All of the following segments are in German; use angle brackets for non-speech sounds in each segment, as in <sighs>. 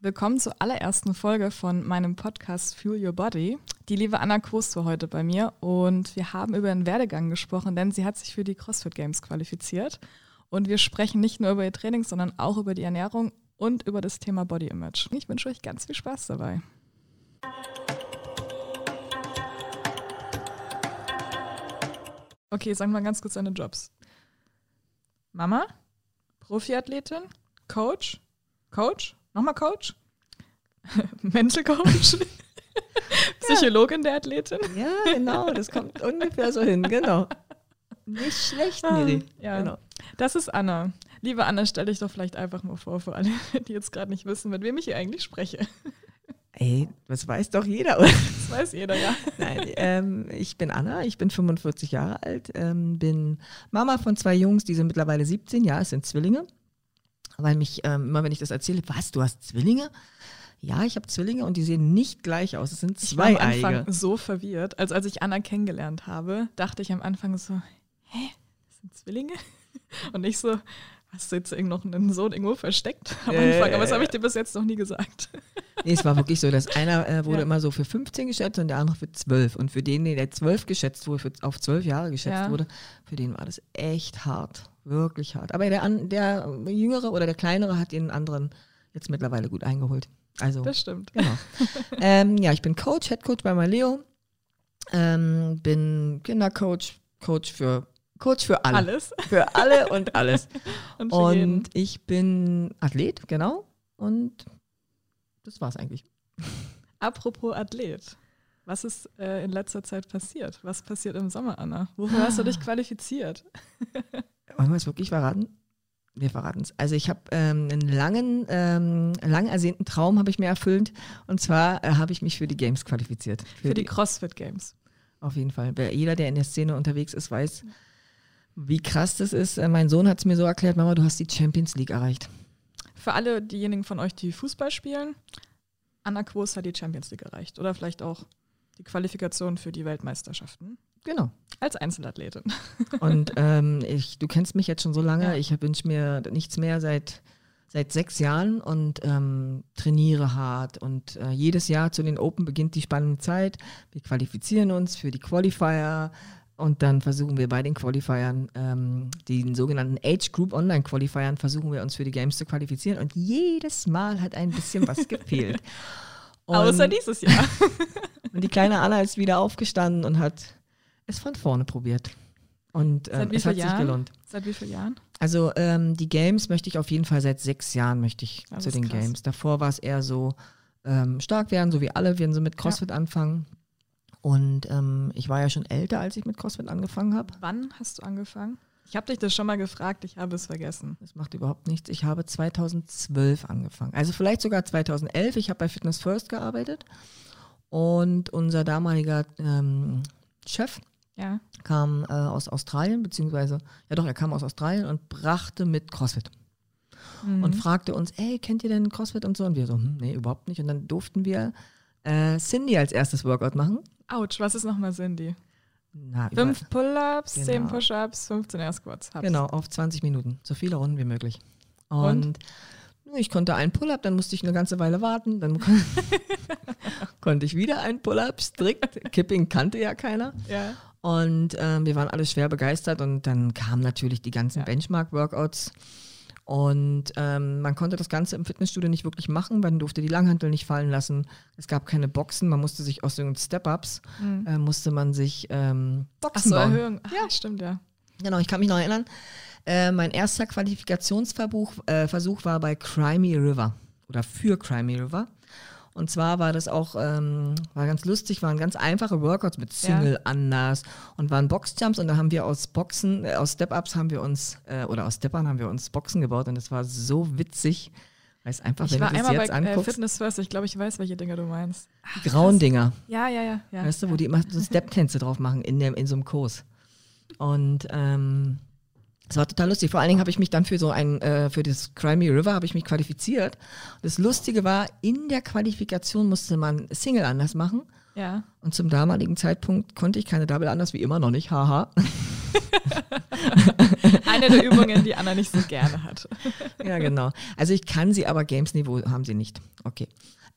Willkommen zur allerersten Folge von meinem Podcast Fuel Your Body. Die liebe Anna Kroos war heute bei mir und wir haben über den Werdegang gesprochen, denn sie hat sich für die CrossFit Games qualifiziert. Und wir sprechen nicht nur über ihr Training, sondern auch über die Ernährung und über das Thema Body Image. Ich wünsche euch ganz viel Spaß dabei. Okay, sagen wir mal ganz kurz deine Jobs. Mama, Profiathletin, Coach, Coach, nochmal Coach, <laughs> Mental Coach, <laughs> Psychologin der Athletin. Ja, genau, das kommt ungefähr so hin, genau. Nicht schlecht, Miri. Ja, Genau. das ist Anna. Liebe Anna, stell dich doch vielleicht einfach mal vor für alle, <laughs> die jetzt gerade nicht wissen, mit wem ich hier eigentlich spreche. Ey, das weiß doch jeder, oder? Das weiß jeder, ja. Nein, ähm, ich bin Anna, ich bin 45 Jahre alt, ähm, bin Mama von zwei Jungs, die sind mittlerweile 17, ja, es sind Zwillinge. Weil mich, ähm, immer wenn ich das erzähle, was, du hast Zwillinge? Ja, ich habe Zwillinge und die sehen nicht gleich aus. Es sind Ich war am zwei Anfang Eige. so verwirrt. Also als ich Anna kennengelernt habe, dachte ich am Anfang so, hä, das sind Zwillinge? <laughs> Und ich so, hast du jetzt noch einen Sohn irgendwo versteckt <laughs> am Äh, Anfang? Aber das habe ich dir bis jetzt noch nie gesagt. <laughs> Nee, es war wirklich so, dass einer äh, wurde Ja. immer so für 15 geschätzt und der andere für 12. Und für den, der 12 geschätzt wurde, für, auf 12 Jahre geschätzt Ja. wurde, für den war das echt hart. Wirklich hart. Aber der, der Jüngere oder der Kleinere hat den anderen jetzt mittlerweile gut eingeholt. Also, Das stimmt. genau. <laughs> ähm, ja, ich bin Coach, Head Coach bei Maleo. Ähm, bin Kindercoach, Coach für, Coach für alle. Alles. <laughs> Für alle und alles. <laughs> Und. Und ich bin Athlet, genau. Und das war's eigentlich. Apropos Athlet. Was ist äh, in letzter Zeit passiert? Was passiert im Sommer, Anna? Wofür hast du dich <sighs> qualifiziert? Wollen wir es wirklich verraten? Wir verraten es. Also ich habe ähm, einen langen, ähm, lang ersehnten Traum habe ich mir erfüllt. Und zwar äh, habe ich mich für die Games qualifiziert. Für die CrossFit Games. Auf jeden Fall. Wer, jeder, der in der Szene unterwegs ist, weiß, wie krass das ist. Äh, mein Sohn hat es mir so erklärt, Mama, du hast die Champions League erreicht. Für alle diejenigen von euch, die Fußball spielen, Anna Quos hat die Champions League erreicht. Oder vielleicht auch die Qualifikation für die Weltmeisterschaften. Genau. Als Einzelathletin. <laughs> Und ähm, ich, du kennst mich jetzt schon so lange. Ja. Ich wünsche mir nichts mehr seit, seit sechs Jahren und ähm, trainiere hart. Und äh, jedes Jahr zu den Open beginnt die spannende Zeit. Wir qualifizieren uns für die Qualifier. Und dann versuchen wir bei den Qualifiern, ähm, den sogenannten Age Group Online Qualifiern, versuchen wir uns für die Games zu qualifizieren. Und jedes Mal hat ein bisschen was gefehlt. <laughs> Und, Außer dieses Jahr. <laughs> und die kleine Anna ist wieder aufgestanden und hat es von vorne probiert. Und ähm, es hat vielen sich Jahren? gelohnt. Seit wie vielen Jahren? Also ähm, die Games möchte ich auf jeden Fall seit sechs Jahren möchte ich Das zu den krass. Games. Davor war es eher so ähm, stark werden, so wie alle, werden so mit CrossFit anfangen. Und ähm, ich war ja schon älter, als ich mit CrossFit angefangen habe. Wann hast du angefangen? Ich habe dich das schon mal gefragt, ich habe es vergessen. Das macht überhaupt nichts. Ich habe 2012 angefangen. Also vielleicht sogar 2011. Ich habe bei Fitness First gearbeitet. Und unser damaliger ähm, Chef Ja. kam äh, aus Australien, beziehungsweise, ja doch, er kam aus Australien und brachte mit CrossFit. Mhm. und fragte uns, ey, kennt ihr denn CrossFit und so? Und wir so, hm, nee, überhaupt nicht. Und dann durften wir äh, Cindy als erstes Workout machen. Autsch, was ist nochmal Cindy? Na, Fünf Pull-Ups, Genau. zehn Push-Ups, 15 Air Squats. Hab's. Genau, auf 20 Minuten. So viele Runden wie möglich. Und, ich konnte einen Pull-Up, dann musste ich eine ganze Weile warten. Dann kon- <laughs> konnte ich wieder einen Pull-Up, strikt. Kipping kannte ja keiner. Ja. Und ähm, wir waren alle schwer begeistert und dann kamen natürlich die ganzen Ja. Benchmark-Workouts. Und ähm, man konnte das Ganze im Fitnessstudio nicht wirklich machen, man durfte die Langhantel nicht fallen lassen. Es gab keine Boxen, man musste sich aus den Step-Ups, Mhm. äh, musste man sich ähm, Ach Boxen so, bauen. Erhöhung. Ja, stimmt, ja. Genau, ich kann mich noch erinnern. Äh, mein erster Qualifikationsversuch äh, Versuch war bei Crimey River oder für Crimey River. Und zwar war das auch, ähm, war ganz lustig, waren ganz einfache Workouts mit Single anders und waren Boxjumps und da haben wir aus Boxen, äh, aus Step-Ups haben wir uns, äh, oder aus Steppern haben wir uns Boxen gebaut und das war so witzig, weil es einfach, Ich wenn war du einmal jetzt bei äh, anguckst, Fitness First, ich glaube, ich weiß, welche Dinge du meinst. die grauen Dinger. Ja, ja, ja. ja. Weißt du, wo die immer so Step-Tänze drauf machen in, dem, in so einem Kurs. Und ähm, es war total lustig. Vor allen Dingen habe ich mich dann für so ein, äh, für das Crimey River habe ich mich qualifiziert. Das Lustige war, in der Qualifikation musste man Single anders machen. ja. Und zum damaligen Zeitpunkt konnte ich keine Double anders wie immer noch nicht. Haha. <laughs> eine der Übungen, die Anna nicht so gerne hat. ja, genau. Also ich kann sie, aber Games-Niveau haben sie nicht. Okay.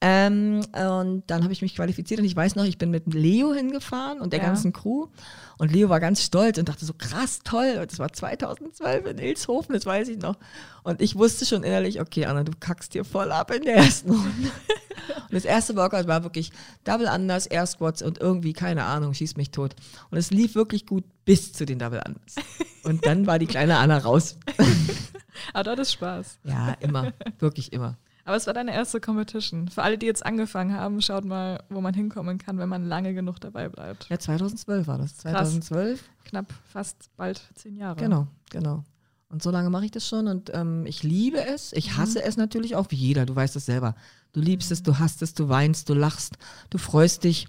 Ähm, und dann habe ich mich qualifiziert und ich weiß noch, ich bin mit Leo hingefahren und der ja. ganzen Crew. Und Leo war ganz stolz und dachte so, krass, toll. Das war 2012 in Ilshofen, das weiß ich noch. Und ich wusste schon innerlich, okay, Anna, du kackst dir voll ab in der ersten Runde. <laughs> und das erste Workout war wirklich Double Unders, Air Squats und irgendwie, keine Ahnung, schieß mich tot. Und es lief wirklich gut bis zu den Double Unders. Und dann war die kleine Anna raus. <laughs> Aber dort ist Spaß. Ja, immer. Wirklich immer. Aber es war deine erste Competition. Für alle, die jetzt angefangen haben, schaut mal, wo man hinkommen kann, wenn man lange genug dabei bleibt. Ja, 2012 war das. 2012. Krass. Knapp fast bald zehn Jahre. Genau, genau. Und so lange mache ich das schon und ähm, ich liebe es. Ich mhm. hasse mhm. es natürlich auch wie jeder. Du weißt es selber. Du liebst es, du hast es, du weinst, du lachst, du freust dich.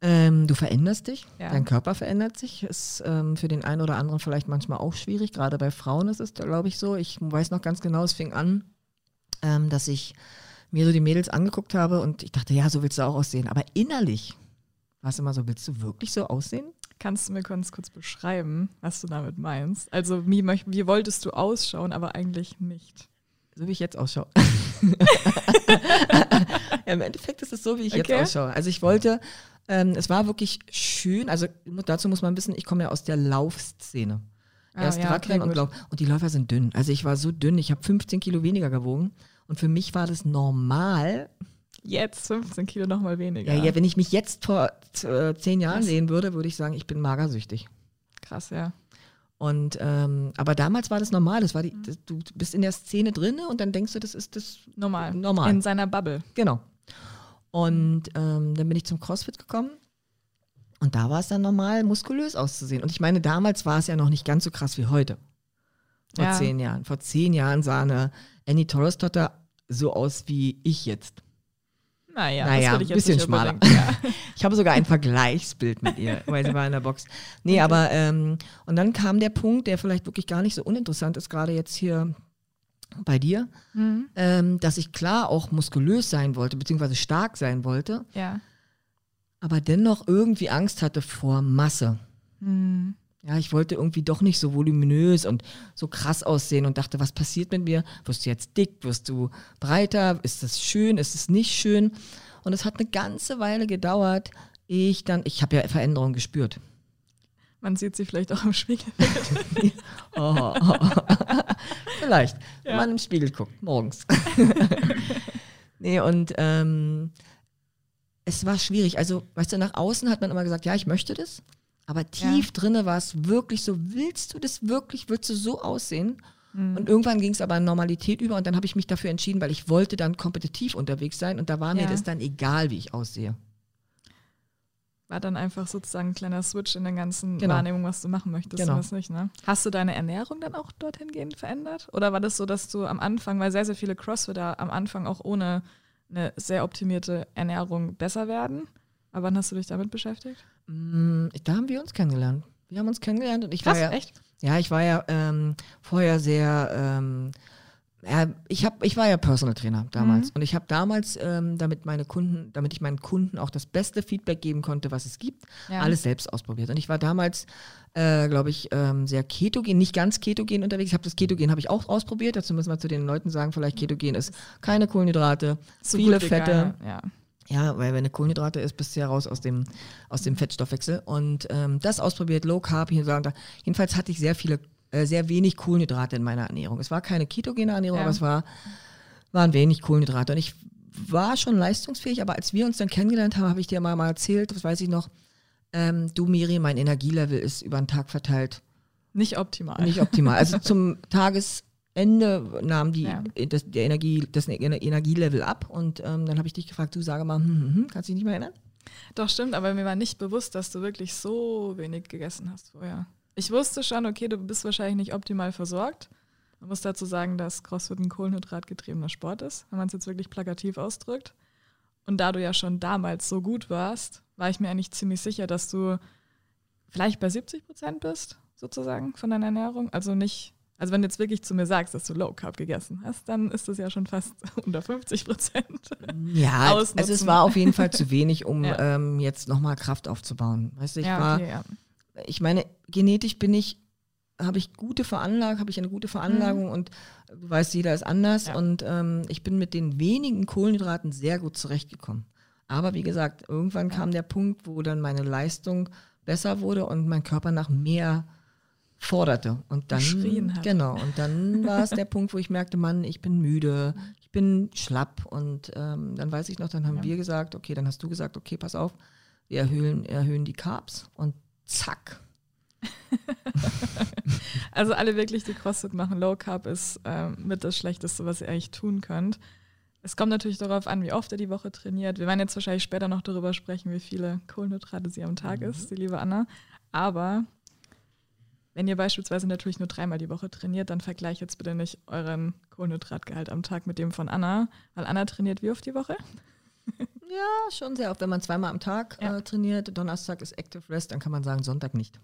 Ähm, du veränderst dich, ja. dein Körper verändert sich. Ist ähm, für den einen oder anderen vielleicht manchmal auch schwierig. Gerade bei Frauen ist es, glaube ich, so. Ich weiß noch ganz genau, es fing an ähm, dass ich mir so die Mädels angeguckt habe und ich dachte, ja, so willst du auch aussehen. Aber innerlich war es immer so, willst du wirklich so aussehen? Kannst du mir ganz kurz beschreiben, was du damit meinst? Also wie, wie wolltest du ausschauen, aber eigentlich nicht? So wie ich jetzt ausschaue. <laughs> <laughs> ja, Im Endeffekt ist es so, wie ich okay. jetzt ausschaue. Also ich wollte, ähm, es war wirklich schön, also dazu muss man wissen, ich komme ja aus der Laufszene. Ah, Erst ja, Radrennen okay, und Lauf. Und die Läufer sind dünn. Also ich war so dünn, ich habe 15 Kilo weniger gewogen. Und für mich war das normal. Jetzt 15 Kilo nochmal weniger. Ja, ja, wenn ich mich jetzt vor äh, zehn Jahren sehen würde, würde ich sagen, ich bin magersüchtig. Krass, ja. Und ähm, aber damals war das normal. Das war die, das, du bist in der Szene drin und dann denkst du, das ist das normal. Normal. In seiner Bubble. Genau. Und ähm, dann bin ich zum CrossFit gekommen und da war es dann normal, muskulös auszusehen. Und ich meine, damals war es ja noch nicht ganz so krass wie heute. Vor ja. zehn Jahren. Vor zehn Jahren sah eine Annie Torres Totter so aus wie ich jetzt. Naja, naja ein bisschen schmaler. Ja. <laughs> Ich habe sogar ein Vergleichsbild mit ihr, weil sie war in der Box. Nee, okay. aber ähm, und dann kam der Punkt, der vielleicht wirklich gar nicht so uninteressant ist, gerade jetzt hier bei dir, mhm. ähm, dass ich klar auch muskulös sein wollte, beziehungsweise stark sein wollte. Ja aber dennoch irgendwie Angst hatte vor Masse. Mhm. Ja, ich wollte irgendwie doch nicht so voluminös und so krass aussehen und dachte, was passiert mit mir? Wirst du jetzt dick? Wirst du breiter? Ist das schön? Ist es nicht schön? Und es hat eine ganze Weile gedauert. Ich dann, ich habe ja Veränderungen gespürt. Man sieht sie vielleicht auch im Spiegel. <laughs> oh, oh, <laughs> oh. vielleicht, ja. wenn man im Spiegel guckt, morgens. <laughs> nee, und ähm, es war schwierig. Also, weißt du, nach außen hat man immer gesagt, ja, ich möchte das. Aber tief ja. drinne war es wirklich so, willst du das wirklich, willst du so aussehen? Mhm. Und irgendwann ging es aber in Normalität über und dann habe ich mich dafür entschieden, weil ich wollte dann kompetitiv unterwegs sein und da war ja. mir das dann egal, wie ich aussehe. War dann einfach sozusagen ein kleiner Switch in der ganzen genau. Wahrnehmung, was du machen möchtest genau. was nicht, ne? Hast du deine Ernährung dann auch dorthin gehend verändert? Oder war das so, dass du am Anfang, weil sehr, sehr viele Crossfitter am Anfang auch ohne eine sehr optimierte Ernährung besser werden. Aber wann hast du dich damit beschäftigt? Mm, da haben wir uns kennengelernt. Wir haben uns kennengelernt und ich Krass, war ja, echt? Ja, ich war ja ähm, vorher sehr ähm, ich, hab, ich war ja Personal Trainer damals mhm. und ich habe damals, ähm, damit meine Kunden, damit ich meinen Kunden auch das beste Feedback geben konnte, was es gibt, ja. alles selbst ausprobiert. Und ich war damals, äh, glaube ich, ähm, sehr ketogen, nicht ganz ketogen unterwegs. Ich habe das Ketogen habe ich auch ausprobiert. Dazu müssen wir zu den Leuten sagen, vielleicht Ketogen ist keine Kohlenhydrate, so viele Fette. Ja. Ja, weil wenn eine Kohlenhydrate ist, bist du ja raus aus dem, aus dem Fettstoffwechsel. Und ähm, das ausprobiert, Low Carb, hier und da. Jedenfalls hatte ich sehr viele äh, sehr wenig Kohlenhydrate in meiner Ernährung. Es war keine ketogene Ernährung, ja. aber es war, waren wenig Kohlenhydrate. Und ich war schon leistungsfähig, aber als wir uns dann kennengelernt haben, habe ich dir mal, mal erzählt, das weiß ich noch, ähm, du Miri, mein Energielevel ist über den Tag verteilt. Nicht optimal. Nicht optimal. Also <laughs> zum Tagesende nahm die, ja. das, der Energie, das Energielevel ab und ähm, dann habe ich dich gefragt, du sage mal, hm, hm, hm, kannst du dich nicht mehr erinnern? Doch, stimmt, aber mir war nicht bewusst, dass du wirklich so wenig gegessen hast vorher. Ich wusste schon, okay, du bist wahrscheinlich nicht optimal versorgt. Man muss dazu sagen, dass CrossFit ein kohlenhydratgetriebener Sport ist, wenn man es jetzt wirklich plakativ ausdrückt. Und da du ja schon damals so gut warst, war ich mir eigentlich ziemlich sicher, dass du vielleicht bei 70 Prozent bist, sozusagen, von deiner Ernährung. Also nicht, also wenn du jetzt wirklich zu mir sagst, dass du Low Carb gegessen hast, dann ist das ja schon fast <laughs> unter 50 Prozent. Ja, also es war auf jeden Fall zu wenig, um <laughs> ja. ähm, jetzt nochmal Kraft aufzubauen. Weißt du, ich ja, war. Okay, ja ich meine, genetisch bin ich habe ich gute Veranlagung, habe ich eine gute Veranlagung mhm. und du weißt, jeder ist anders und ähm, ich bin mit den wenigen Kohlenhydraten sehr gut zurechtgekommen. Aber wie gesagt, irgendwann kam der Punkt, wo dann meine Leistung besser wurde und mein Körper nach mehr forderte. Und dann, hat. genau, und dann war es der <laughs> Punkt, wo ich merkte, Mann, ich bin müde, ich bin schlapp. Und ähm, dann weiß ich noch, dann haben ja. wir gesagt, okay, dann hast du gesagt, okay, pass auf, wir erhöhen, erhöhen die Carbs und zack. <laughs> also alle wirklich, die CrossFit machen, Low Carb ist ähm, mit das Schlechteste, was ihr eigentlich tun könnt. Es kommt natürlich darauf an, wie oft ihr die Woche trainiert. Wir werden jetzt wahrscheinlich später noch darüber sprechen, wie viele Kohlenhydrate sie am Tag mhm. ist, die liebe Anna. Aber wenn ihr beispielsweise natürlich nur dreimal die Woche trainiert, dann vergleicht jetzt bitte nicht euren Kohlenhydratgehalt am Tag mit dem von Anna, weil Anna trainiert wie oft die Woche? <laughs> Ja, schon sehr oft. Wenn man zweimal am Tag ja. äh, trainiert, Donnerstag ist Active Rest, dann kann man sagen Sonntag nicht.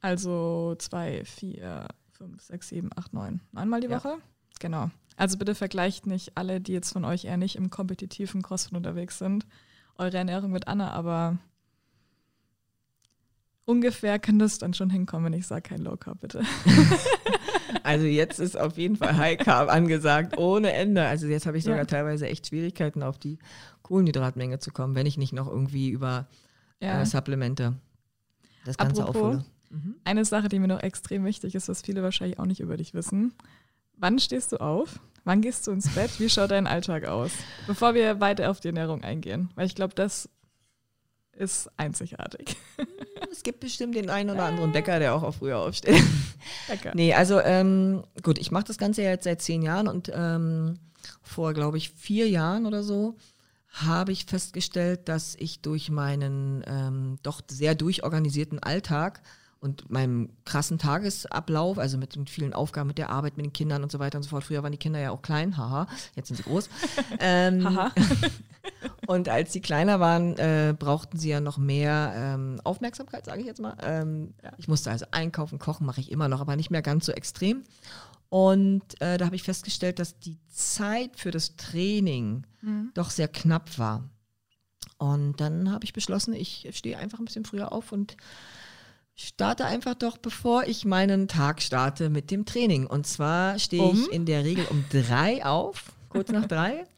Also zwei, vier, fünf, sechs, sieben, acht, neun. Neunmal die ja. Woche? Genau. Also bitte vergleicht nicht alle, die jetzt von euch eher nicht im kompetitiven CrossFit unterwegs sind, eure Ernährung mit Anna, aber ungefähr kann das dann schon hinkommen, wenn ich sage kein Low Carb, bitte. <laughs> Also jetzt ist auf jeden Fall High Carb angesagt, ohne Ende. Also jetzt habe ich sogar ja. teilweise echt Schwierigkeiten, auf die Kohlenhydratmenge zu kommen, wenn ich nicht noch irgendwie über ja. äh, Supplemente das Ganze Apropos, aufhole. Mhm. Eine Sache, die mir noch extrem wichtig ist, was viele wahrscheinlich auch nicht über dich wissen. Wann stehst du auf? Wann gehst du ins Bett? Wie schaut dein Alltag aus? Bevor wir weiter auf die Ernährung eingehen. Weil ich glaube, das ist einzigartig. Es gibt bestimmt den einen oder anderen Bäcker, der auch auf früher aufsteht. Bäcker. Nee, also ähm, gut, ich mache das Ganze ja jetzt seit zehn Jahren und ähm, vor, glaube ich, vier Jahren oder so habe ich festgestellt, dass ich durch meinen ähm, doch sehr durchorganisierten Alltag und meinem krassen Tagesablauf, also mit, mit, vielen Aufgaben, mit der Arbeit, mit den Kindern und so weiter und so fort. Früher waren die Kinder ja auch klein, haha, jetzt sind sie groß. <laughs> ähm, haha. <laughs> und als sie kleiner waren, äh, brauchten sie ja noch mehr ähm, Aufmerksamkeit, sage ich jetzt mal. Ähm, ja. Ich musste also einkaufen, kochen, mache ich immer noch, aber nicht mehr ganz so extrem. Und äh, da habe ich festgestellt, dass die Zeit für das Training mhm. doch sehr knapp war. Und dann habe ich beschlossen, ich stehe einfach ein bisschen früher auf und starte einfach doch, bevor ich meinen Tag starte mit dem Training. Und zwar stehe um? ich in der Regel um drei auf, kurz nach drei. <laughs>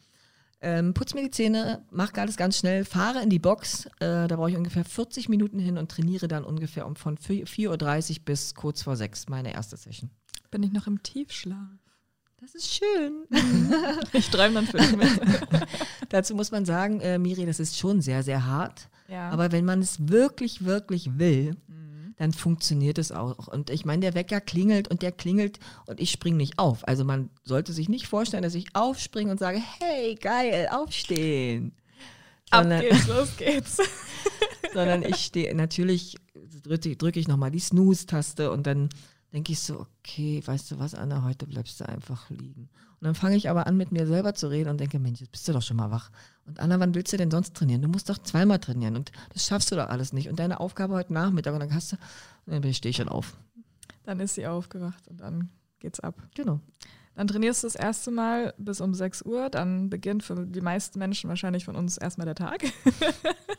Ähm, putze mir die Zähne, mache alles ganz schnell, fahre in die Box. Äh, da brauche ich ungefähr 40 Minuten hin und trainiere dann ungefähr um von 4.30 Uhr bis kurz vor sechs meine erste Session. Bin ich noch im Tiefschlaf? Das ist schön. <laughs> ich träume dann für mich. <laughs> Dazu muss man sagen, äh, Miri, das ist schon sehr, sehr hart. Ja. Aber wenn man es wirklich, wirklich will, mhm dann funktioniert es auch. Und ich meine, der Wecker klingelt und der klingelt und ich springe nicht auf. Also man sollte sich nicht vorstellen, dass ich aufspringe und sage, hey, geil, aufstehen. Sondern, Ab geht's, los geht's. <laughs> sondern ich stehe, natürlich drücke drück ich nochmal die Snooze-Taste und dann denke ich so, okay, weißt du was, Anna, heute bleibst du einfach liegen. Und dann fange ich aber an, mit mir selber zu reden und denke, Mensch, jetzt bist du doch schon mal wach. Und Anna, wann willst du denn sonst trainieren? Du musst doch zweimal trainieren und das schaffst du doch alles nicht. Und deine Aufgabe heute Nachmittag, und dann hast du, und dann stehe ich schon auf. Dann ist sie aufgewacht und dann geht's ab. Genau. Dann trainierst du das erste Mal bis um 6 Uhr, dann beginnt für die meisten Menschen wahrscheinlich von uns erstmal der Tag.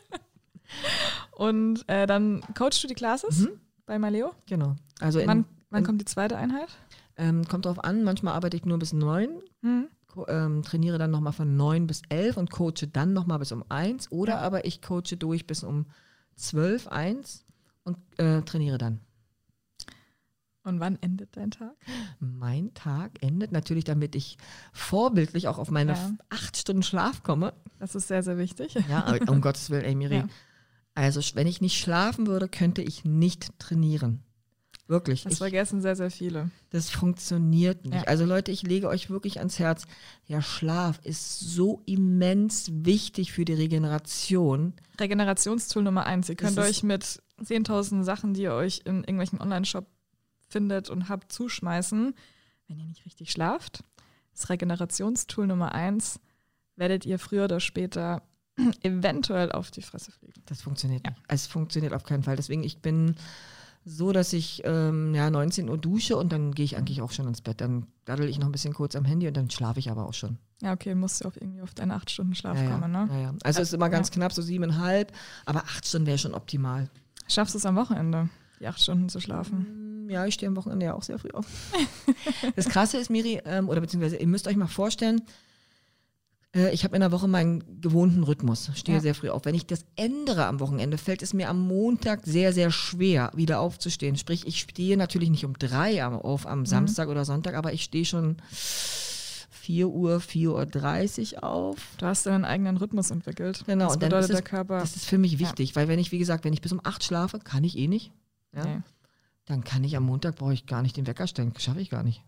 <laughs> und äh, dann coachst du die Classes mhm. bei Maleo? Genau. Also in, wann, wann in, kommt die zweite Einheit? Ähm, kommt drauf an, manchmal arbeite ich nur bis neun, mhm. ähm, trainiere dann nochmal von neun bis elf und coache dann nochmal bis um eins. Oder ja. aber ich coache durch bis um zwölf, eins und äh, trainiere dann. Und wann endet dein Tag? Mein Tag endet natürlich, damit ich vorbildlich auch auf meine ja. acht Stunden Schlaf komme. Das ist sehr, sehr wichtig. Ja, um <laughs> Gottes Willen, ey, Miri. Ja. Also, wenn ich nicht schlafen würde, könnte ich nicht trainieren. Wirklich. Das ich, vergessen sehr, sehr viele. Das funktioniert nicht. Ja. Also Leute, ich lege euch wirklich ans Herz, ja, Schlaf ist so immens wichtig für die Regeneration. Regenerationstool Nummer eins. Ihr könnt euch mit 10.000 Sachen, die ihr euch in irgendwelchen Online-Shop findet und habt, zuschmeißen. Wenn ihr nicht richtig schlaft, das Regenerationstool Nummer eins, werdet ihr früher oder später <clears throat> eventuell auf die Fresse fliegen. Das funktioniert ja. nicht. Es funktioniert auf keinen Fall. Deswegen, ich bin so, dass ich ähm, ja, 19 Uhr dusche und dann gehe ich eigentlich auch schon ins Bett. Dann daddel ich noch ein bisschen kurz am Handy und dann schlafe ich aber auch schon. Ja, okay, musst du auf irgendwie auf deine acht Stunden Schlaf ja, kommen, ne? Ja, ja. Also es ist immer ganz knapp, so siebeneinhalb, aber acht Stunden wäre schon optimal. Schaffst du es am Wochenende, die acht Stunden zu schlafen? Ja, ich stehe am Wochenende ja auch sehr früh auf. <laughs> das Krasse ist, Miri, ähm, oder beziehungsweise ihr müsst euch mal vorstellen, äh, ich habe in der Woche meinen gewohnten Rhythmus, stehe Ja. sehr früh auf. Wenn ich das ändere am Wochenende, fällt es mir am Montag sehr, sehr schwer, wieder aufzustehen. Sprich, ich stehe natürlich nicht um drei am- auf am Samstag oder Sonntag, aber ich stehe schon 4 Uhr, 4.30 Uhr auf. Du hast deinen eigenen Rhythmus entwickelt. Genau, Das und dann bedeutet, ist der Körper. Das ist für mich wichtig, weil wenn ich, wie gesagt, wenn ich bis um 8 schlafe, kann ich eh nicht. Ja, nee, Dann kann ich am Montag, brauche ich gar nicht den Wecker stellen, schaffe ich gar nicht.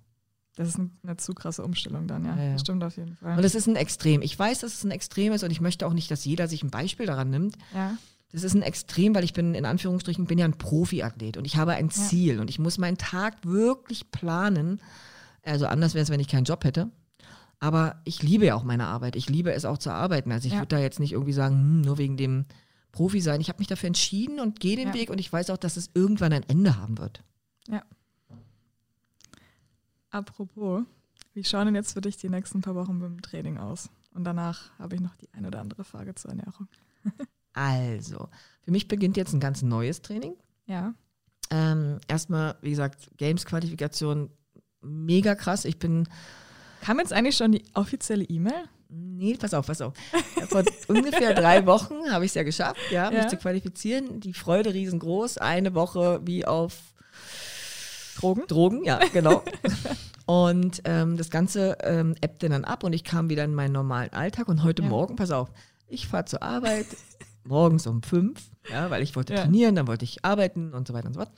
Das ist ein- eine zu krasse Umstellung dann, ja. Ja, ja. Das stimmt auf jeden Fall. Und es ist ein Extrem. Ich weiß, dass es ein Extrem ist und ich möchte auch nicht, dass jeder sich ein Beispiel daran nimmt. ja. Das ist ein Extrem, weil ich bin in Anführungsstrichen bin ja ein Profiathlet und ich habe ein Ziel und ich muss meinen Tag wirklich planen. Also anders wäre es, wenn ich keinen Job hätte. Aber ich liebe ja auch meine Arbeit. Ich liebe es auch zu arbeiten. Also ich Ja. würde da jetzt nicht irgendwie sagen, hm, nur wegen dem Profi sein. Ich habe mich dafür entschieden und gehe den Ja. Weg und ich weiß auch, dass es irgendwann ein Ende haben wird. Apropos, wie schauen denn jetzt für dich die nächsten paar Wochen beim Training aus? Und danach habe ich noch die eine oder andere Frage zur Ernährung. <laughs> Also, für mich beginnt jetzt ein ganz neues Training. Ja. Ähm, erstmal, wie gesagt, Games-Qualifikation mega krass. Ich bin Kam jetzt eigentlich schon die offizielle E-Mail? Nee, pass auf, pass auf. Vor <laughs> ungefähr drei Wochen habe ich es ja geschafft, ja, mich Ja. zu qualifizieren. Die Freude riesengroß. Eine Woche wie auf Drogen? Drogen, ja, genau. <laughs> und ähm, das Ganze ähm, ebbte dann ab und ich kam wieder in meinen normalen Alltag. Und heute Ja. Morgen, pass auf, ich fahre zur Arbeit <laughs> morgens um fünf, ja, weil ich wollte Ja. trainieren, dann wollte ich arbeiten und so weiter und so fort.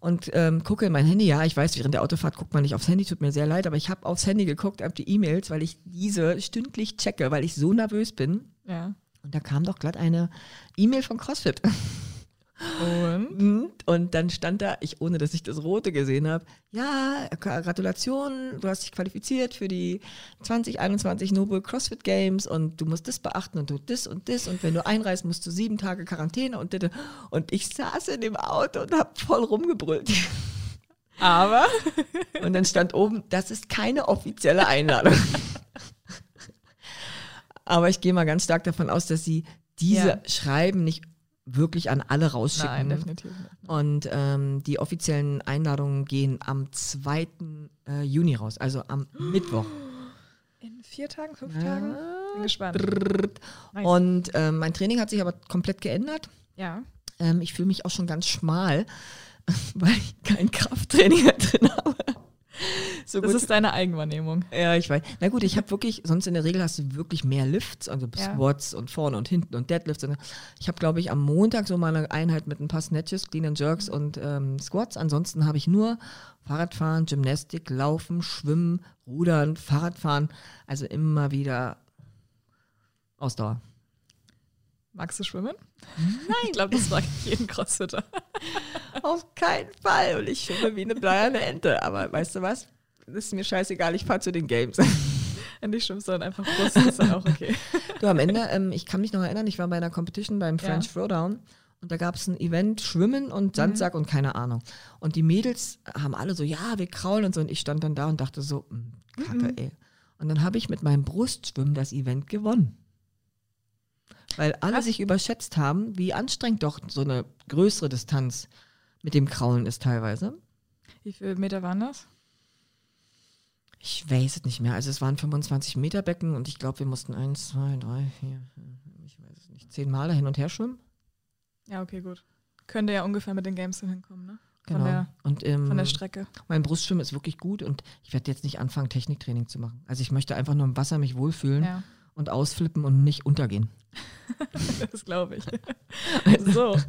Und ähm, gucke in mein Handy, ja, ich weiß, während der Autofahrt guckt man nicht aufs Handy, tut mir sehr leid, aber ich habe aufs Handy geguckt, auf die E-Mails, weil ich diese stündlich checke, weil ich so nervös bin. Ja. Und da kam doch glatt eine E-Mail von CrossFit. <laughs> Und? Und, dann stand da, ich, ohne dass ich das Rote gesehen habe, ja, Gratulation, du hast dich qualifiziert für die 2021 Noble CrossFit Games und du musst das beachten und du das und das und wenn du einreist, musst du sieben Tage Quarantäne und das. Und ich saß in dem Auto und habe voll rumgebrüllt. <laughs> Aber? <laughs> Und dann stand oben, das ist keine offizielle Einladung. <laughs> Aber ich gehe mal ganz stark davon aus, dass sie diese Ja. Schreiben nicht wirklich an alle rausschicken. Nein, definitiv nicht. Und ähm, die offiziellen Einladungen gehen am 2. Äh, Juni raus, also am Mittwoch. In vier Tagen, fünf Ja. Tagen? Bin gespannt. Nice. Und ähm, mein Training hat sich aber komplett geändert. Ja. Ähm, ich fühle mich auch schon ganz schmal, <laughs> weil ich kein Krafttraining mehr drin habe. So Das gut. ist deine Eigenwahrnehmung. Ja, ich weiß. Na gut, ich habe wirklich, sonst in der Regel hast du wirklich mehr Lifts, also Ja. Squats und vorne und hinten und Deadlifts. Ich habe, glaube ich, am Montag so mal eine Einheit mit ein paar Snatches, Clean and Jerks und ähm, Squats. Ansonsten habe ich nur Fahrradfahren, Gymnastik, Laufen, Schwimmen, Rudern, Fahrradfahren. Also immer wieder Ausdauer. Magst du schwimmen? Nein. Ich glaube, das frage ich jeden Crossfitter. <laughs> Auf keinen Fall. Und ich schwimme wie eine bleierne Ente. Aber weißt du was? Das ist mir scheißegal, ich fahre zu den Games. <laughs> Wenn ich schwimmst, dann einfach Brust, ist dann auch okay. <laughs> Du, am Ende, ähm, ich kann mich noch erinnern, ich war bei einer Competition beim Ja. French Throwdown und da gab es ein Event Schwimmen und Sandsack und keine Ahnung. Und die Mädels haben alle so, ja, wir kraulen und so. Und ich stand dann da und dachte so, "Mm, Kacke, ey. Und dann habe ich mit meinem Brustschwimmen das Event gewonnen. Weil alle Krass. sich überschätzt haben, wie anstrengend doch so eine größere Distanz mit dem Kraulen ist teilweise. Wie viele Meter waren das? Ich weiß es nicht mehr. Also es waren 25 Meter Becken und ich glaube, wir mussten eins, zwei, drei, vier, ich weiß es nicht, zehn Mal da hin und her schwimmen. Ja, okay, gut. Könnte ja ungefähr mit den Games so hinkommen, ne? Von, Genau. der, und ähm, von der Strecke. mein Brustschwimmen ist wirklich gut und ich werde jetzt nicht anfangen, Techniktraining zu machen. Also ich möchte einfach nur im Wasser mich wohlfühlen Ja, und ausflippen und nicht untergehen. <laughs> das glaube ich. <laughs> so. <laughs>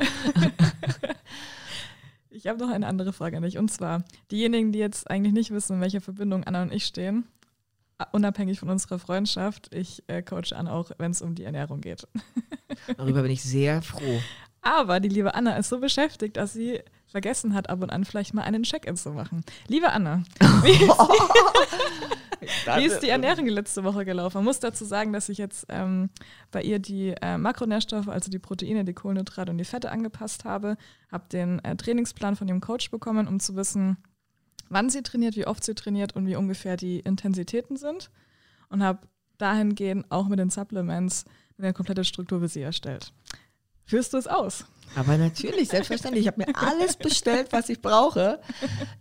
Ich habe noch eine andere Frage an dich. Und zwar, diejenigen, die jetzt eigentlich nicht wissen, in welcher Verbindung Anna und ich stehen, uh, unabhängig von unserer Freundschaft, ich äh, coache Anna auch, wenn es um die Ernährung geht. <laughs> Darüber bin ich sehr froh. Aber die liebe Anna ist so beschäftigt, dass sie vergessen hat, ab und an vielleicht mal einen Check-in zu machen. Liebe Anna, <laughs> wie, wie ist die Ernährung die letzte Woche gelaufen? Man muss dazu sagen, dass ich jetzt ähm, bei ihr die äh, Makronährstoffe, also die Proteine, die Kohlenhydrate und die Fette angepasst habe. Habe den äh, Trainingsplan von ihrem Coach bekommen, um zu wissen, wann sie trainiert, wie oft sie trainiert und wie ungefähr die Intensitäten sind. Und habe dahingehend auch mit den Supplements eine komplette Struktur für sie erstellt. Führst du es aus? Aber natürlich, selbstverständlich. Ich habe mir alles bestellt, was ich brauche.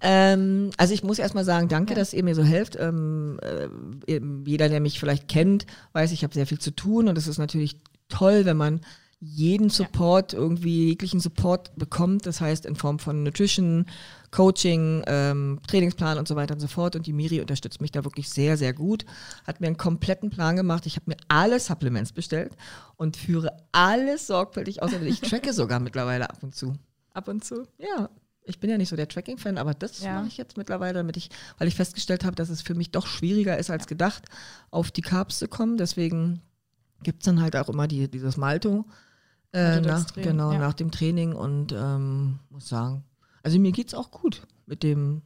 Ähm, also ich muss erstmal sagen, danke, ja. dass ihr mir so helft. Ähm, äh, jeder, der mich vielleicht kennt, weiß, ich habe sehr viel zu tun und es ist natürlich toll, wenn man jeden Support, ja. irgendwie jeglichen Support bekommt. Das heißt in Form von Nutrition, Coaching, ähm, Trainingsplan und so weiter und so fort. Und die Miri unterstützt mich da wirklich sehr, sehr gut. Hat mir einen kompletten Plan gemacht. Ich habe mir alle Supplements bestellt und führe alles sorgfältig aus. Ich tracke <laughs> sogar mittlerweile ab und zu. Ab und zu? Ja. Ich bin ja nicht so der Tracking-Fan, aber das ja. mache ich jetzt mittlerweile, damit ich, weil ich festgestellt habe, dass es für mich doch schwieriger ist als gedacht, auf die Carbs zu kommen. Deswegen gibt es dann halt auch immer die, dieses Malto äh, nach, genau, ja. nach dem Training und ähm, muss sagen, also mir geht es auch gut mit dem.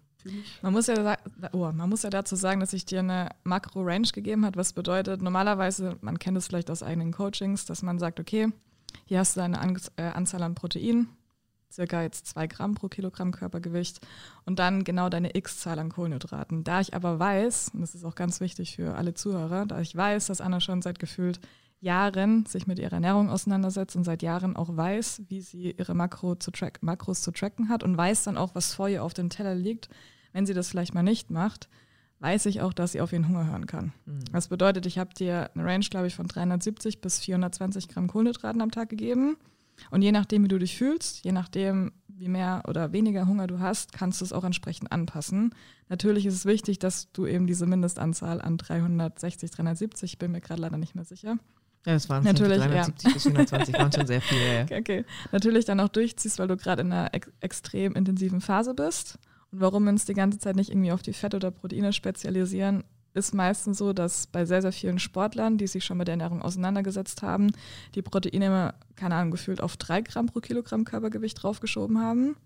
Man muss, ja, oh, man muss ja dazu sagen, dass ich dir eine Makro-Range gegeben hat, was bedeutet, normalerweise, man kennt es vielleicht aus eigenen Coachings, dass man sagt, okay, hier hast du eine an äh, Anzahl an Protein, circa jetzt zwei Gramm pro Kilogramm Körpergewicht und dann genau deine X-Zahl an Kohlenhydraten. Da ich aber weiß, und das ist auch ganz wichtig für alle Zuhörer, da ich weiß, dass Anna schon seit gefühlt Jahren sich mit ihrer Ernährung auseinandersetzt und seit Jahren auch weiß, wie sie ihre Makro zu track, Makros zu tracken hat und weiß dann auch, was vor ihr auf dem Teller liegt. Wenn sie das vielleicht mal nicht macht, weiß ich auch, dass sie auf ihren Hunger hören kann. Mhm. Das bedeutet, ich habe dir eine Range, glaube ich, von 370 bis 420 Gramm Kohlenhydraten am Tag gegeben. Und je nachdem, wie du dich fühlst, je nachdem, wie mehr oder weniger Hunger du hast, kannst du es auch entsprechend anpassen. Natürlich ist es wichtig, dass du eben diese Mindestanzahl an 360, 370, ich bin mir gerade leider nicht mehr sicher, ja, das waren natürlich 370 ja. bis 420, waren schon sehr viele. Ja. <laughs> Okay, natürlich dann auch durchziehst, weil du gerade in einer ex extrem intensiven Phase bist. Und warum wir uns die ganze Zeit nicht irgendwie auf die Fette oder Proteine spezialisieren, ist meistens so, dass bei sehr, sehr vielen Sportlern, die sich schon mit der Ernährung auseinandergesetzt haben, die Proteine immer, keine Ahnung, gefühlt auf drei Gramm pro Kilogramm Körpergewicht draufgeschoben haben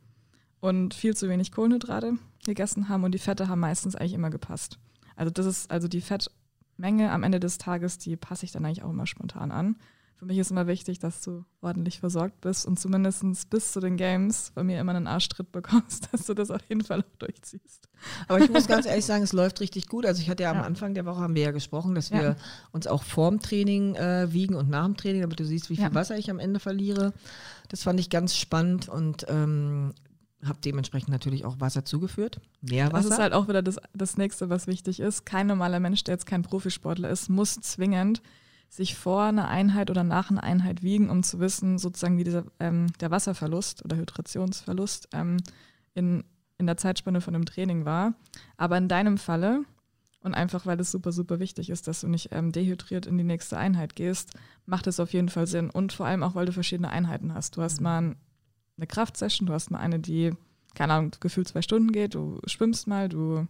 und viel zu wenig Kohlenhydrate gegessen haben und die Fette haben meistens eigentlich immer gepasst. Also das ist also die Fett- Menge am Ende des Tages, die passe ich dann eigentlich auch immer spontan an. Für mich ist immer wichtig, dass du ordentlich versorgt bist und zumindest bis zu den Games bei mir immer einen Arschtritt <laughs> bekommst, dass du das auf jeden Fall auch durchziehst. Aber ich muss ganz ehrlich sagen, es läuft richtig gut. Also ich hatte ja, ja. am Anfang der Woche haben wir ja gesprochen, dass wir ja. uns auch vorm Training äh, wiegen und nach dem Training, damit du siehst, wie viel ja. Wasser ich am Ende verliere. Das fand ich ganz spannend und ähm, habe dementsprechend natürlich auch Wasser zugeführt. Mehr Wasser. Das ist halt auch wieder das, das nächste, was wichtig ist. Kein normaler Mensch, der jetzt kein Profisportler ist, muss zwingend sich vor einer Einheit oder nach einer Einheit wiegen, um zu wissen, sozusagen, wie dieser, ähm, der Wasserverlust oder Hydrationsverlust ähm, in, in der Zeitspanne von dem Training war. Aber in deinem Falle, und einfach weil es super, super wichtig ist, dass du nicht ähm, dehydriert in die nächste Einheit gehst, macht es auf jeden Fall Sinn. Und vor allem auch, weil du verschiedene Einheiten hast. Du hast mhm. mal eine Kraftsession, du hast mal eine, die, keine Ahnung, gefühlt zwei Stunden geht, du schwimmst mal, du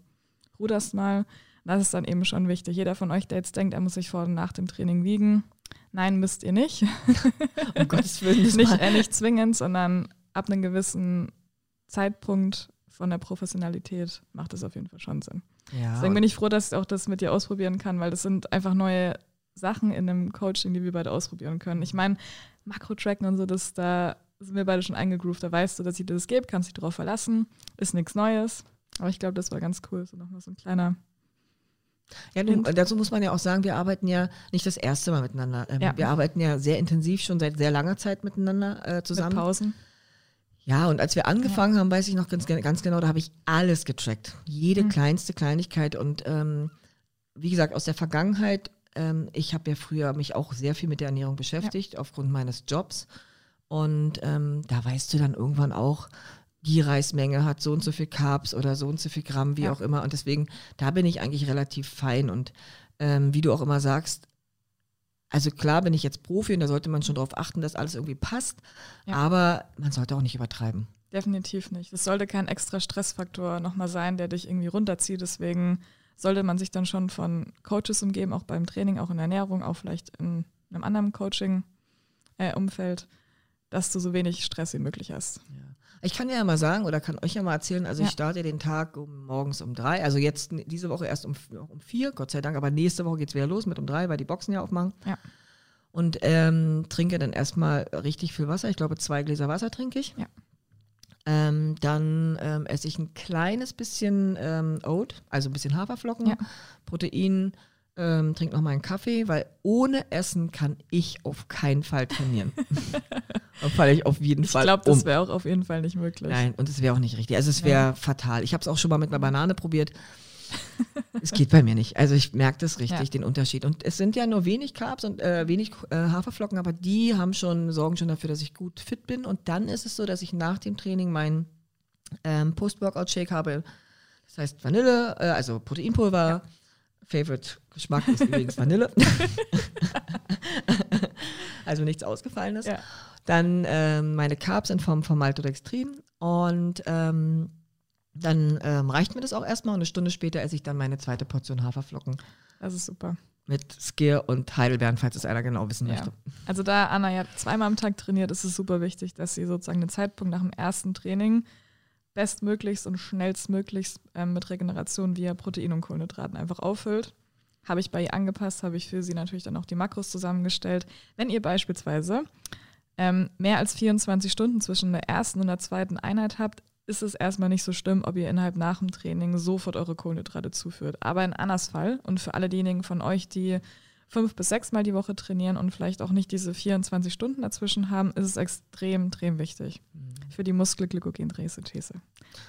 ruderst mal. Das ist dann eben schon wichtig. Jeder von euch, der jetzt denkt, er muss sich vor und nach dem Training wiegen, nein, müsst ihr nicht. <laughs> um Gottes Willen. <laughs> nicht, äh, nicht zwingend, sondern ab einem gewissen Zeitpunkt von der Professionalität macht es auf jeden Fall schon Sinn. Ja. Deswegen bin ich froh, dass ich auch das mit dir ausprobieren kann, weil das sind einfach neue Sachen in einem Coaching, die wir beide ausprobieren können. Ich meine, Makro-Tracken und so, das da sind wir beide schon eingegroovt. Da weißt du, dass ich dir das gebe, kannst dich darauf verlassen. Ist nichts Neues. Aber ich glaube, das war ganz cool. So nochmal so ein kleiner. Ja, nun, dazu muss man ja auch sagen, wir arbeiten ja nicht das erste Mal miteinander. Ähm, ja. Wir arbeiten ja sehr intensiv schon seit sehr langer Zeit miteinander äh, zusammen. Mit Pausen. Ja, und als wir angefangen ja. haben, weiß ich noch ganz, ganz genau, da habe ich alles getrackt. Jede mhm. kleinste Kleinigkeit. Und ähm, wie gesagt, aus der Vergangenheit, ähm, ich habe ja früher mich auch sehr viel mit der Ernährung beschäftigt, ja. aufgrund meines Jobs. Und ähm, da weißt du dann irgendwann auch, die Reismenge hat so und so viel Carbs oder so und so viel Gramm, wie ja. auch immer. Und deswegen, da bin ich eigentlich relativ fein. Und ähm, wie du auch immer sagst, also klar bin ich jetzt Profi und da sollte man schon darauf achten, dass alles irgendwie passt. Ja. Aber man sollte auch nicht übertreiben. Definitiv nicht. Es sollte kein extra Stressfaktor nochmal sein, der dich irgendwie runterzieht. Deswegen sollte man sich dann schon von Coaches umgeben, auch beim Training, auch in der Ernährung, auch vielleicht in einem anderen Coaching-Umfeld. Äh, dass du so wenig Stress wie möglich hast. Ja. Ich kann ja mal sagen oder kann euch ja mal erzählen, also ja. ich starte den Tag um, morgens um drei, also jetzt diese Woche erst um, um vier, Gott sei Dank, aber nächste Woche geht es wieder los mit um drei, weil die Boxen ja aufmachen. Ja. Und ähm, trinke dann erstmal richtig viel Wasser. Ich glaube, zwei Gläser Wasser trinke ich. Ja. Ähm, dann ähm, esse ich ein kleines bisschen ähm, Oat, also ein bisschen Haferflocken. Protein, ähm, trinke noch mal einen Kaffee, weil ohne Essen kann ich auf keinen Fall trainieren. <laughs> Dann falle ich auf jeden Ich Fall glaube, das um. wäre auch auf jeden Fall nicht möglich. Nein, und es wäre auch nicht richtig. Also es wäre fatal. Ich habe es auch schon mal mit einer Banane probiert. <laughs> es geht bei mir nicht. Also ich merke das richtig, Ja. den Unterschied. Und es sind ja nur wenig Carbs und äh, wenig äh, Haferflocken, aber die haben schon, sorgen schon dafür, dass ich gut fit bin. Und dann ist es so, dass ich nach dem Training meinen ähm, Post-Workout-Shake habe. Das heißt Vanille, äh, also Proteinpulver. Favorite Geschmack ist übrigens Vanille. <laughs> also nichts Ausgefallenes. Ja. Dann ähm, meine Carbs in Form von Maltodextrin und ähm, dann ähm, reicht mir das auch erstmal und eine Stunde später esse ich dann meine zweite Portion Haferflocken Das ist super. mit Skier und Heidelbeeren, falls es einer genau wissen Ja. möchte. Also da Anna ja zweimal am Tag trainiert, ist es super wichtig, dass sie sozusagen den Zeitpunkt nach dem ersten Training bestmöglichst und schnellstmöglichst ähm, mit Regeneration via Protein und Kohlenhydraten einfach auffüllt. Habe ich bei ihr angepasst, habe ich für sie natürlich dann auch die Makros zusammengestellt. Wenn ihr beispielsweise ähm, mehr als 24 Stunden zwischen der ersten und der zweiten Einheit habt, ist es erstmal nicht so schlimm, ob ihr innerhalb nach dem Training sofort eure Kohlenhydrate zuführt. Aber in Annas Fall und für alle diejenigen von euch, die fünf bis sechs Mal die Woche trainieren und vielleicht auch nicht diese 24 Stunden dazwischen haben, ist es extrem, extrem wichtig für die Muskelglykogenresynthese.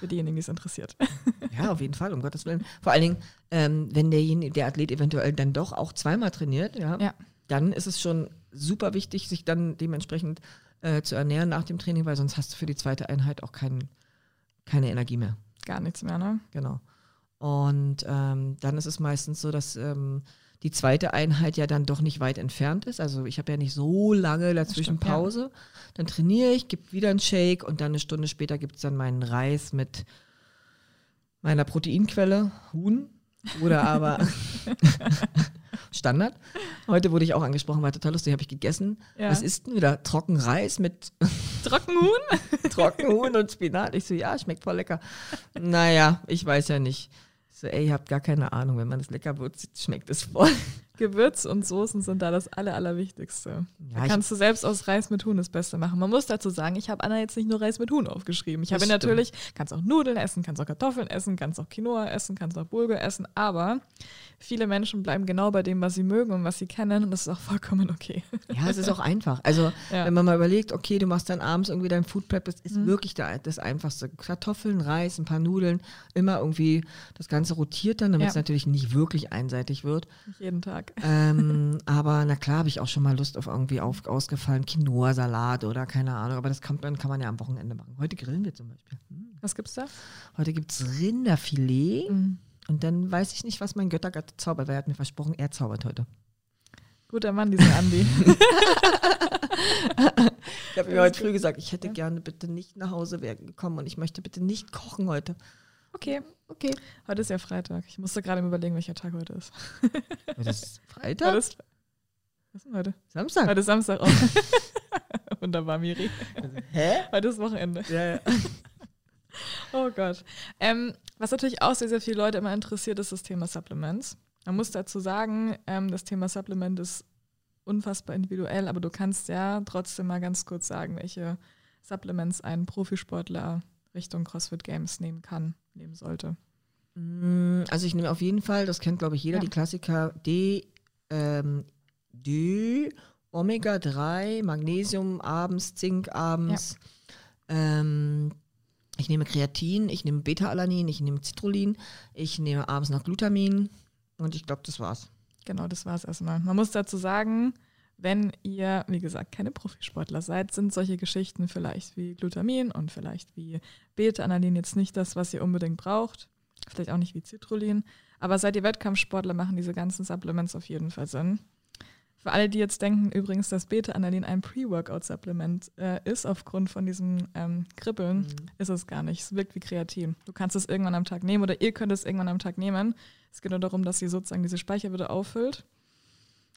Für diejenigen, die es interessiert. <laughs> Ja, auf jeden Fall, um Gottes Willen. Vor allen Dingen, ähm, wenn derjenige, der Athlet eventuell dann doch auch zweimal trainiert, ja, Ja. dann ist es schon super wichtig, sich dann dementsprechend äh, zu ernähren nach dem Training, weil sonst hast du für die zweite Einheit auch kein, keine Energie mehr. Gar nichts mehr, ne? Genau. Und ähm, dann ist es meistens so, dass ähm, die zweite Einheit ja dann doch nicht weit entfernt ist. Also ich habe ja nicht so lange dazwischen stimmt, ja. Pause. Dann trainiere ich, gibt wieder einen Shake und dann eine Stunde später gibt es dann meinen Reis mit meiner Proteinquelle, Huhn oder aber <laughs> <laughs> Standard. Heute wurde ich auch angesprochen, war total lustig, habe ich gegessen. Ja. Was ist denn wieder? Trockenreis mit <laughs> Trockenhuhn? Trockenhuhn und Spinat. Ich so, ja, schmeckt voll lecker. Naja, ich weiß ja nicht. So, ey, ihr habt gar keine Ahnung. Wenn man es lecker würzt, schmeckt es voll. <laughs> Gewürze und Soßen sind da das Aller, Allerwichtigste. Ja, da kannst du selbst aus Reis mit Huhn das Beste machen. Man muss dazu sagen, ich habe Anna jetzt nicht nur Reis mit Huhn aufgeschrieben. Ich Das habe natürlich, kannst auch Nudeln essen, kannst auch Kartoffeln essen, kannst auch Quinoa essen, kannst auch Bulgur essen, aber viele Menschen bleiben genau bei dem, was sie mögen und was sie kennen und das ist auch vollkommen okay. Ja, es ist auch einfach. Also, <laughs> Ja. wenn man mal überlegt, okay, du machst dann abends irgendwie dein Food Prep, das ist wirklich der, das Einfachste. Kartoffeln, Reis, ein paar Nudeln, immer irgendwie das Ganze rotiert dann, damit Ja. es natürlich nicht wirklich einseitig wird. Nicht jeden Tag. <laughs> ähm, aber na klar habe ich auch schon mal Lust auf irgendwie auf, ausgefallen Quinoa-Salat oder keine Ahnung. Aber das kann man, kann man ja am Wochenende machen. Heute grillen wir zum Beispiel. Hm. Was gibt's da? Heute gibt es Rinderfilet. Mhm. Und dann weiß ich nicht, was mein Göttergatte zaubert, weil er hat mir versprochen, er zaubert heute. Guter Mann, dieser Andi. <laughs> Ich habe ihm heute früh gesagt, ich hätte gerne bitte nicht nach Hause gekommen und ich möchte bitte nicht kochen heute. Okay, Okay. heute ist ja Freitag. Ich musste gerade überlegen, welcher Tag heute ist. <laughs> Heute ist Heute Freitag? ist, was ist denn heute? Samstag. Heute ist Samstag auch. <laughs> Wunderbar, Miri. Hä? Heute ist Wochenende. Ja, ja. Oh Gott. Ähm, was natürlich auch sehr, sehr viele Leute immer interessiert, ist das Thema Supplements. Man muss dazu sagen, ähm, das Thema Supplement ist unfassbar individuell, aber du kannst ja trotzdem mal ganz kurz sagen, welche Supplements ein Profisportler Richtung CrossFit Games nehmen kann, nehmen sollte. Mm, Also ich nehme auf jeden Fall, das kennt glaube ich jeder, Ja. die Klassiker D, ähm, D, Omega-3, Magnesium abends, Zink abends. Ähm, ich nehme Kreatin, ich nehme Beta-Alanin, ich nehme Citrullin, ich nehme abends noch Glutamin und ich glaube, das war's. Genau, das war es erstmal. Man muss dazu sagen, wenn ihr, wie gesagt, keine Profisportler seid, sind solche Geschichten vielleicht wie Glutamin und vielleicht wie Beta-Analin jetzt nicht das, was ihr unbedingt braucht. Vielleicht auch nicht wie Citrullin. Aber seid ihr Wettkampfsportler, machen diese ganzen Supplements auf jeden Fall Sinn. Für alle, die jetzt denken übrigens, dass Beta-Analin ein Pre-Workout-Supplement äh, ist, aufgrund von diesem ähm, Kribbeln, ist es gar nicht. Es wirkt wie Kreatin. Du kannst es irgendwann am Tag nehmen oder ihr könnt es irgendwann am Tag nehmen. Es geht nur darum, dass sie sozusagen diese Speicher wieder auffüllt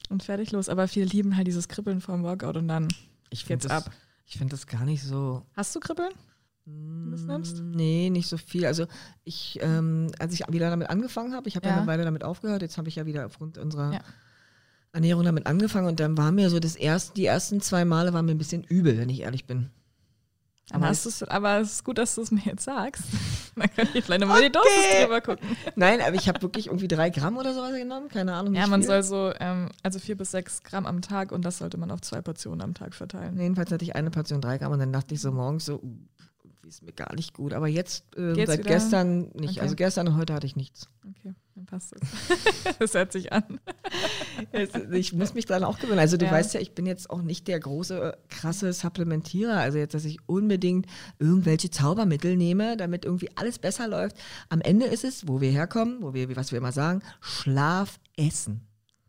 und fertig los. Aber viele lieben halt dieses Kribbeln vor dem Workout und dann Ich geht's finde das, ab. ich find das gar nicht so Hast du Kribbeln? das nimmst? Nee, nicht so viel. Also ich, ähm, als ich wieder damit angefangen habe, ich habe ja. Ja. eine Weile damit aufgehört, jetzt habe ich ja wieder aufgrund unserer Ja. Ernährung damit angefangen und dann war mir so das erste, die ersten zwei Male waren mir ein bisschen übel, wenn ich ehrlich bin. Aber aber es ist gut, dass du es mir jetzt sagst. <laughs> Dann kann ich vielleicht nochmal die Dosis Okay. drüber gucken. Nein, aber ich habe wirklich irgendwie drei Gramm oder sowas genommen. Keine Ahnung. Ja, man viel. soll so, ähm, also vier bis sechs Gramm am Tag und das sollte man auf zwei Portionen am Tag verteilen. Jedenfalls hatte ich eine Portion drei Gramm und dann dachte ich so morgens so, ist mir gar nicht gut. Aber jetzt, Geht's seit wieder? gestern nicht. Okay. Also gestern und heute hatte ich nichts. Okay, dann passt es. <laughs> das hört sich an. <laughs> Ich muss mich dran auch gewöhnen. Also du Ja. weißt ja, ich bin jetzt auch nicht der große, äh, krasse Supplementierer. Also jetzt, dass ich unbedingt irgendwelche Zaubermittel nehme, damit irgendwie alles besser läuft. Am Ende ist es, wo wir herkommen, wo wir, was wir immer sagen, Schlaf, Essen.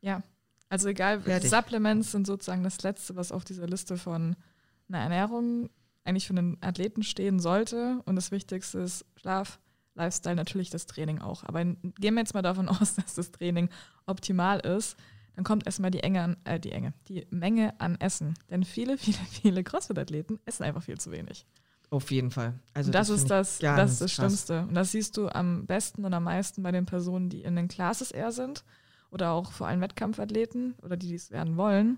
Ja, also egal, Fertig. Supplements sind sozusagen das Letzte, was auf dieser Liste von einer Ernährung eigentlich für einen Athleten stehen sollte. Und das Wichtigste ist Schlaf, Lifestyle, natürlich das Training auch. Aber gehen wir jetzt mal davon <laughs> aus, dass das Training optimal ist. Dann kommt erstmal die Enge an, äh, die Enge, die Menge an Essen. Denn viele, <laughs> viele, viele CrossFit-Athleten essen einfach viel zu wenig. Auf jeden Fall. Also Und das, find ist das, das ist das. Schlimmste. Und das siehst du am besten und am meisten bei den Personen, die in den Classes eher sind oder auch vor allem Wettkampfathleten oder die, die es werden wollen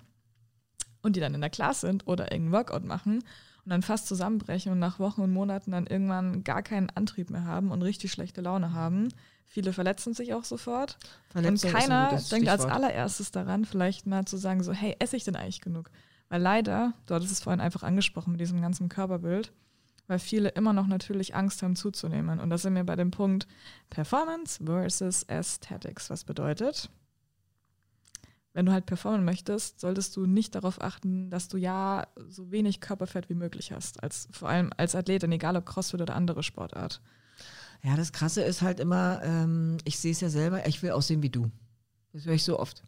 und die dann in der Class sind oder irgendeinen Workout machen und dann fast zusammenbrechen und nach Wochen und Monaten dann irgendwann gar keinen Antrieb mehr haben und richtig schlechte Laune haben. Viele verletzen sich auch sofort. Verletzung und keiner denkt als allererstes daran, vielleicht mal zu sagen, so, hey, esse ich denn eigentlich genug? Weil leider, du hattest es vorhin einfach angesprochen mit diesem ganzen Körperbild, weil viele immer noch natürlich Angst haben zuzunehmen. Und da sind wir bei dem Punkt Performance versus Aesthetics. Was bedeutet, wenn du halt performen möchtest, solltest du nicht darauf achten, dass du ja so wenig Körperfett wie möglich hast. Als, vor allem als Athletin, egal ob Crossfit oder andere Sportart. Ja, das Krasse ist halt immer, ähm, ich sehe es ja selber, ich will aussehen wie du. Das höre ich so oft.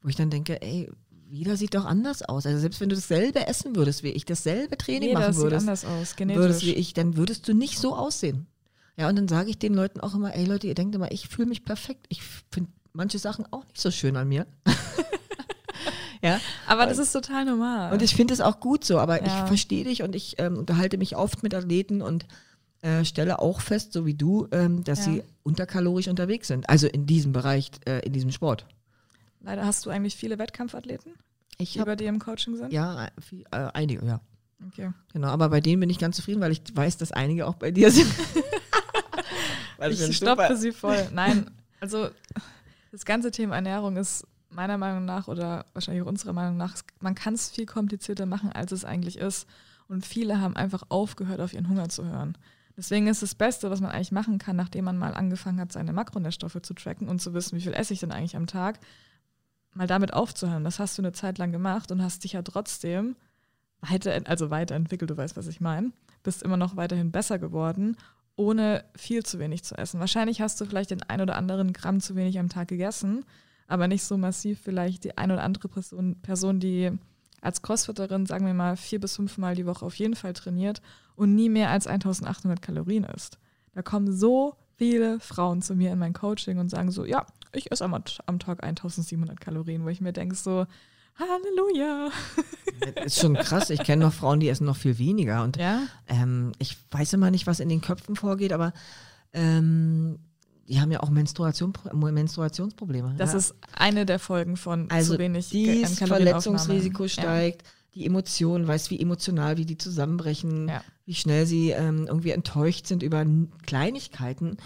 Wo ich dann denke, ey, jeder sieht doch anders aus. Also selbst wenn du dasselbe essen würdest wie ich, dasselbe Training Jeder machen sieht würdest, anders aus, würdest genetisch. wie ich, dann würdest du nicht so aussehen. Ja, und dann sage ich den Leuten auch immer, ey Leute, ihr denkt immer, ich fühle mich perfekt. Ich finde manche Sachen auch nicht so schön an mir. <laughs> ja, Aber das ist total normal. und ich finde es auch gut so, aber Ja. ich verstehe dich und ich ähm, unterhalte mich oft mit Athleten und äh, stelle auch fest, so wie du, ähm, dass Ja. sie unterkalorisch unterwegs sind. Also in diesem Bereich, äh, in diesem Sport. Leider hast du eigentlich viele Wettkampfathleten, Ich die habe bei dir im Coaching sind? ja viel, äh, einige, ja. Okay. Genau, aber bei denen bin ich ganz zufrieden, weil ich weiß, dass einige auch bei dir sind. <laughs> <laughs> Ich stoppe sie voll. Nein, also das ganze Thema Ernährung ist meiner Meinung nach oder wahrscheinlich auch unserer Meinung nach, man kann es viel komplizierter machen, als es eigentlich ist. Und viele haben einfach aufgehört, auf ihren Hunger zu hören. Deswegen ist das Beste, was man eigentlich machen kann, nachdem man mal angefangen hat, seine Makronährstoffe zu tracken und zu wissen, wie viel esse ich denn eigentlich am Tag, mal damit aufzuhören. Das hast du eine Zeit lang gemacht und hast dich ja trotzdem weiter, also weiterentwickelt, du weißt, was ich meine. Bist immer noch weiterhin besser geworden, ohne viel zu wenig zu essen. Wahrscheinlich hast du vielleicht den ein oder anderen Gramm zu wenig am Tag gegessen, aber nicht so massiv vielleicht die ein oder andere Person, Person die als Crossfitterin, sagen wir mal, vier bis fünfmal die Woche auf jeden Fall trainiert und nie mehr als 1800 Kalorien isst. Da kommen so viele Frauen zu mir in mein Coaching und sagen so, ja, ich esse am, am Tag 1700 Kalorien, wo ich mir denke so, Halleluja. Das ist schon krass. Ich kenne noch Frauen, die essen noch viel weniger. Und Ja, ähm, ich weiß immer nicht, was in den Köpfen vorgeht, aber ähm, die haben ja auch Menstruation, Menstruationsprobleme. das ja. ist eine der Folgen von also zu wenig das ähm. Verletzungsrisiko Ja. steigt, die Emotionen, weißt wie emotional, wie die zusammenbrechen, Ja. wie schnell sie ähm, irgendwie enttäuscht sind über Kleinigkeiten.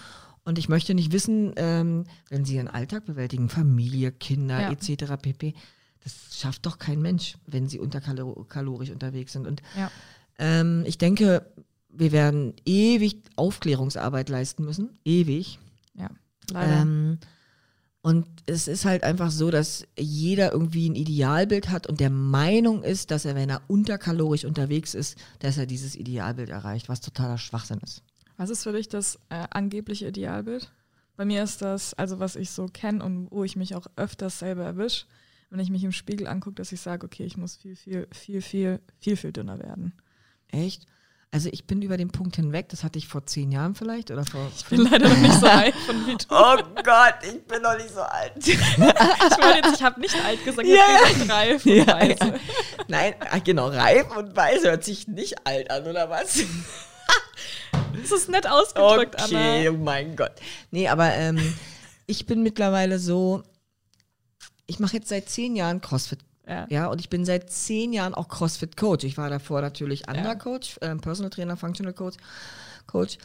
Und ich möchte nicht wissen, ähm, wenn sie ihren Alltag bewältigen, Familie, Kinder Ja. etc. pp. Das schafft doch kein Mensch, wenn sie unterkalorisch unterwegs sind. Und Ja. ähm, ich denke, wir werden ewig Aufklärungsarbeit leisten müssen. Ewig. Ja, leider. Ähm, und es ist halt einfach so, dass jeder irgendwie ein Idealbild hat und der Meinung ist, dass er, wenn er unterkalorisch unterwegs ist, dass er dieses Idealbild erreicht, was totaler Schwachsinn ist. Was ist für dich das äh, angebliche Idealbild? Bei mir ist das, also was ich so kenne und wo ich mich auch öfters selber erwische, wenn ich mich im Spiegel angucke, dass ich sage, okay, ich muss viel, viel, viel, viel, viel, viel dünner werden. Echt? Also ich bin über den Punkt hinweg, das hatte ich vor zehn Jahren vielleicht oder vor. Ich bin leider noch nicht so alt von wie du. <laughs> oh Gott, ich bin noch nicht so alt. <laughs> Ich meine jetzt, ich habe nicht alt gesagt, ich Ja, habe gesagt reif. und Ja, weise. ja. Nein, ah, genau, reif und weiß hört sich nicht alt an, oder was? Das ist nett ausgedrückt, Okay, Anna. oh mein Gott. Nee, aber ähm, ich bin mittlerweile so, ich mache jetzt seit zehn Jahren CrossFit Ja. ja. und ich bin seit zehn Jahren auch CrossFit-Coach. Ich war davor natürlich anderer Coach, äh, Personal Trainer, Functional Coach. Coach.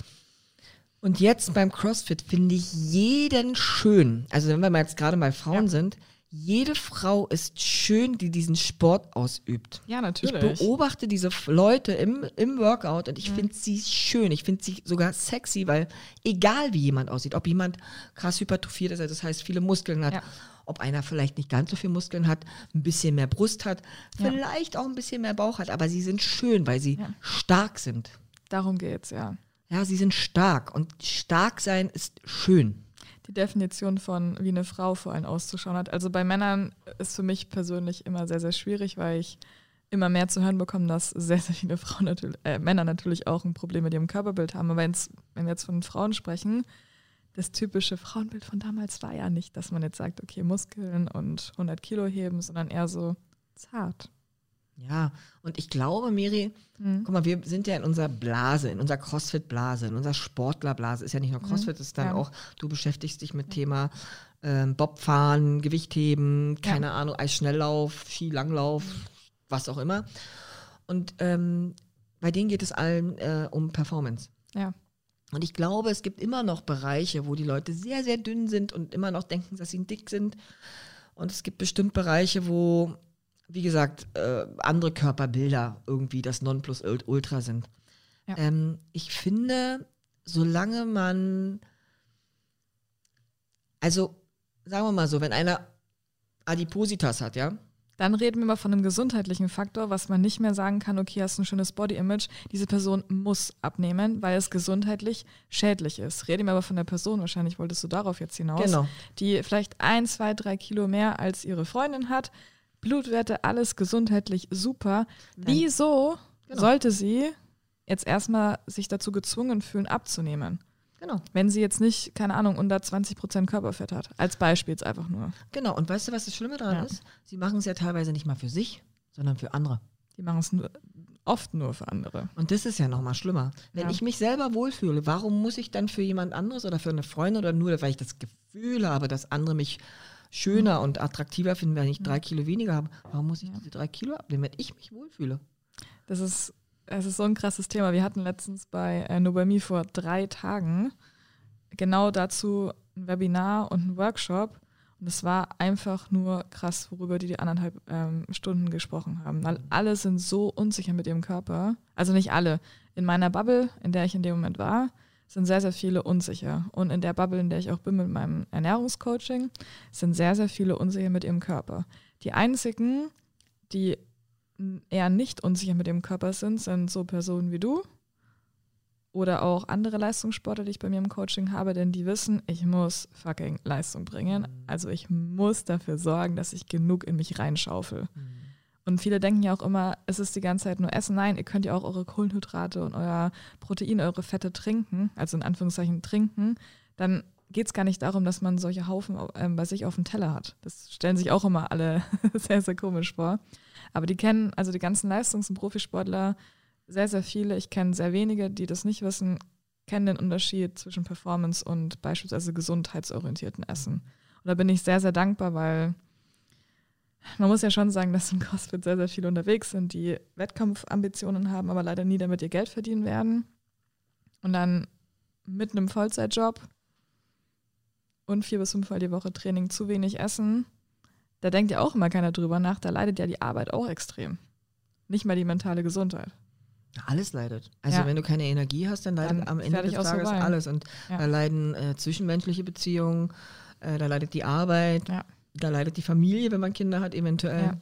Und jetzt beim CrossFit finde ich jeden schön. Also wenn wir mal jetzt gerade bei Frauen ja. sind, jede Frau ist schön, die diesen Sport ausübt. Ja, natürlich. Ich beobachte diese Leute im, im Workout und ich mhm. finde sie schön. Ich finde sie sogar sexy, weil egal wie jemand aussieht, ob jemand krass hypertrophiert ist, also das heißt viele Muskeln hat, ja. ob einer vielleicht nicht ganz so viel Muskeln hat, ein bisschen mehr Brust hat, ja. vielleicht auch ein bisschen mehr Bauch hat, aber sie sind schön, weil sie ja. stark sind. Darum geht's, ja. Ja, sie sind stark und stark sein ist schön die Definition von, wie eine Frau vor allem auszuschauen hat. Also bei Männern ist für mich persönlich immer sehr, sehr schwierig, weil ich immer mehr zu hören bekomme, dass sehr, sehr viele Frauen natürlich, äh, Männer natürlich auch ein Problem mit ihrem Körperbild haben. Aber wenn wir jetzt von Frauen sprechen, das typische Frauenbild von damals war ja nicht, dass man jetzt sagt, okay, Muskeln und 100 Kilo heben, sondern eher so zart. Ja, und ich glaube, Miri, mhm. guck mal, wir sind ja in unserer Blase, in unserer Crossfit-Blase, in unserer Sportler-Blase. Ist ja nicht nur mhm. Crossfit, mhm. ist dann ja. auch, du beschäftigst dich mit Thema ähm, Bobfahren, Gewichtheben, keine ja. Ahnung, Eisschnelllauf, Skilanglauf, mhm. was auch immer. Und ähm, bei denen geht es allen äh, um Performance. Ja. Und ich glaube, es gibt immer noch Bereiche, wo die Leute sehr, sehr dünn sind und immer noch denken, dass sie dick sind. Und es gibt bestimmt Bereiche, wo wie gesagt, äh, andere Körperbilder irgendwie das Nonplusultra sind. Ja. Ähm, ich finde, solange man, also sagen wir mal so, wenn einer Adipositas hat, ja, dann reden wir mal von einem gesundheitlichen Faktor, was man nicht mehr sagen kann, okay, hast ein schönes Body-Image, diese Person muss abnehmen, weil es gesundheitlich schädlich ist. Reden wir aber von der Person, wahrscheinlich wolltest du darauf jetzt hinaus, genau. die vielleicht ein, zwei, drei Kilo mehr als ihre Freundin hat, Blutwerte, alles gesundheitlich super. Wieso genau. sollte sie jetzt erstmal sich dazu gezwungen fühlen, abzunehmen? Genau. Wenn sie jetzt nicht, keine Ahnung, unter 20 Prozent Körperfett hat. Als Beispiel jetzt einfach nur. Genau. Und weißt du, was das Schlimme daran ja. ist? Sie machen es ja teilweise nicht mal für sich, sondern für andere. Die machen es oft nur für andere. Und das ist ja nochmal schlimmer. Wenn ja. ich mich selber wohlfühle, warum muss ich dann für jemand anderes oder für eine Freundin oder nur, weil ich das Gefühl habe, dass andere mich schöner und attraktiver finden, wenn ich drei Kilo weniger habe. Warum muss ich diese drei Kilo abnehmen, wenn ich mich wohlfühle? Das ist, es ist so ein krasses Thema. Wir hatten letztens bei äh, mir vor drei Tagen genau dazu ein Webinar und ein Workshop. Und es war einfach nur krass, worüber die die anderthalb ähm, Stunden gesprochen haben. Weil alle sind so unsicher mit ihrem Körper. Also nicht alle. In meiner Bubble, in der ich in dem Moment war, sind sehr, sehr viele unsicher. Und in der Bubble, in der ich auch bin mit meinem Ernährungscoaching, sind sehr, sehr viele unsicher mit ihrem Körper. Die einzigen, die eher nicht unsicher mit ihrem Körper sind, sind so Personen wie du oder auch andere Leistungssportler, die ich bei mir im Coaching habe, denn die wissen, ich muss fucking Leistung bringen. Mhm. Also ich muss dafür sorgen, dass ich genug in mich reinschaufel. Mhm. Und viele denken ja auch immer, es ist die ganze Zeit nur Essen. Nein, ihr könnt ja auch eure Kohlenhydrate und euer Protein, eure Fette trinken, also in Anführungszeichen trinken. Dann geht es gar nicht darum, dass man solche Haufen äh, bei sich auf dem Teller hat. Das stellen sich auch immer alle <laughs> sehr, sehr komisch vor. Aber die kennen, also die ganzen Leistungs- und Profisportler, sehr, sehr viele, ich kenne sehr wenige, die das nicht wissen, kennen den Unterschied zwischen Performance und beispielsweise gesundheitsorientierten Essen. Und da bin ich sehr, sehr dankbar, weil man muss ja schon sagen, dass im CrossFit sehr, sehr viele unterwegs sind, die Wettkampfambitionen haben, aber leider nie damit ihr Geld verdienen werden. Und dann mit einem Vollzeitjob und vier bis fünfmal die Woche Training zu wenig essen, da denkt ja auch immer keiner drüber nach, da leidet ja die Arbeit auch extrem. Nicht mal die mentale Gesundheit. Alles leidet. Also ja. wenn du keine Energie hast, dann leidet dann am Ende des Tages alles. Und ja. da leiden äh, zwischenmenschliche Beziehungen, äh, da leidet die Arbeit, ja da leidet die Familie, wenn man Kinder hat, eventuell. Ja.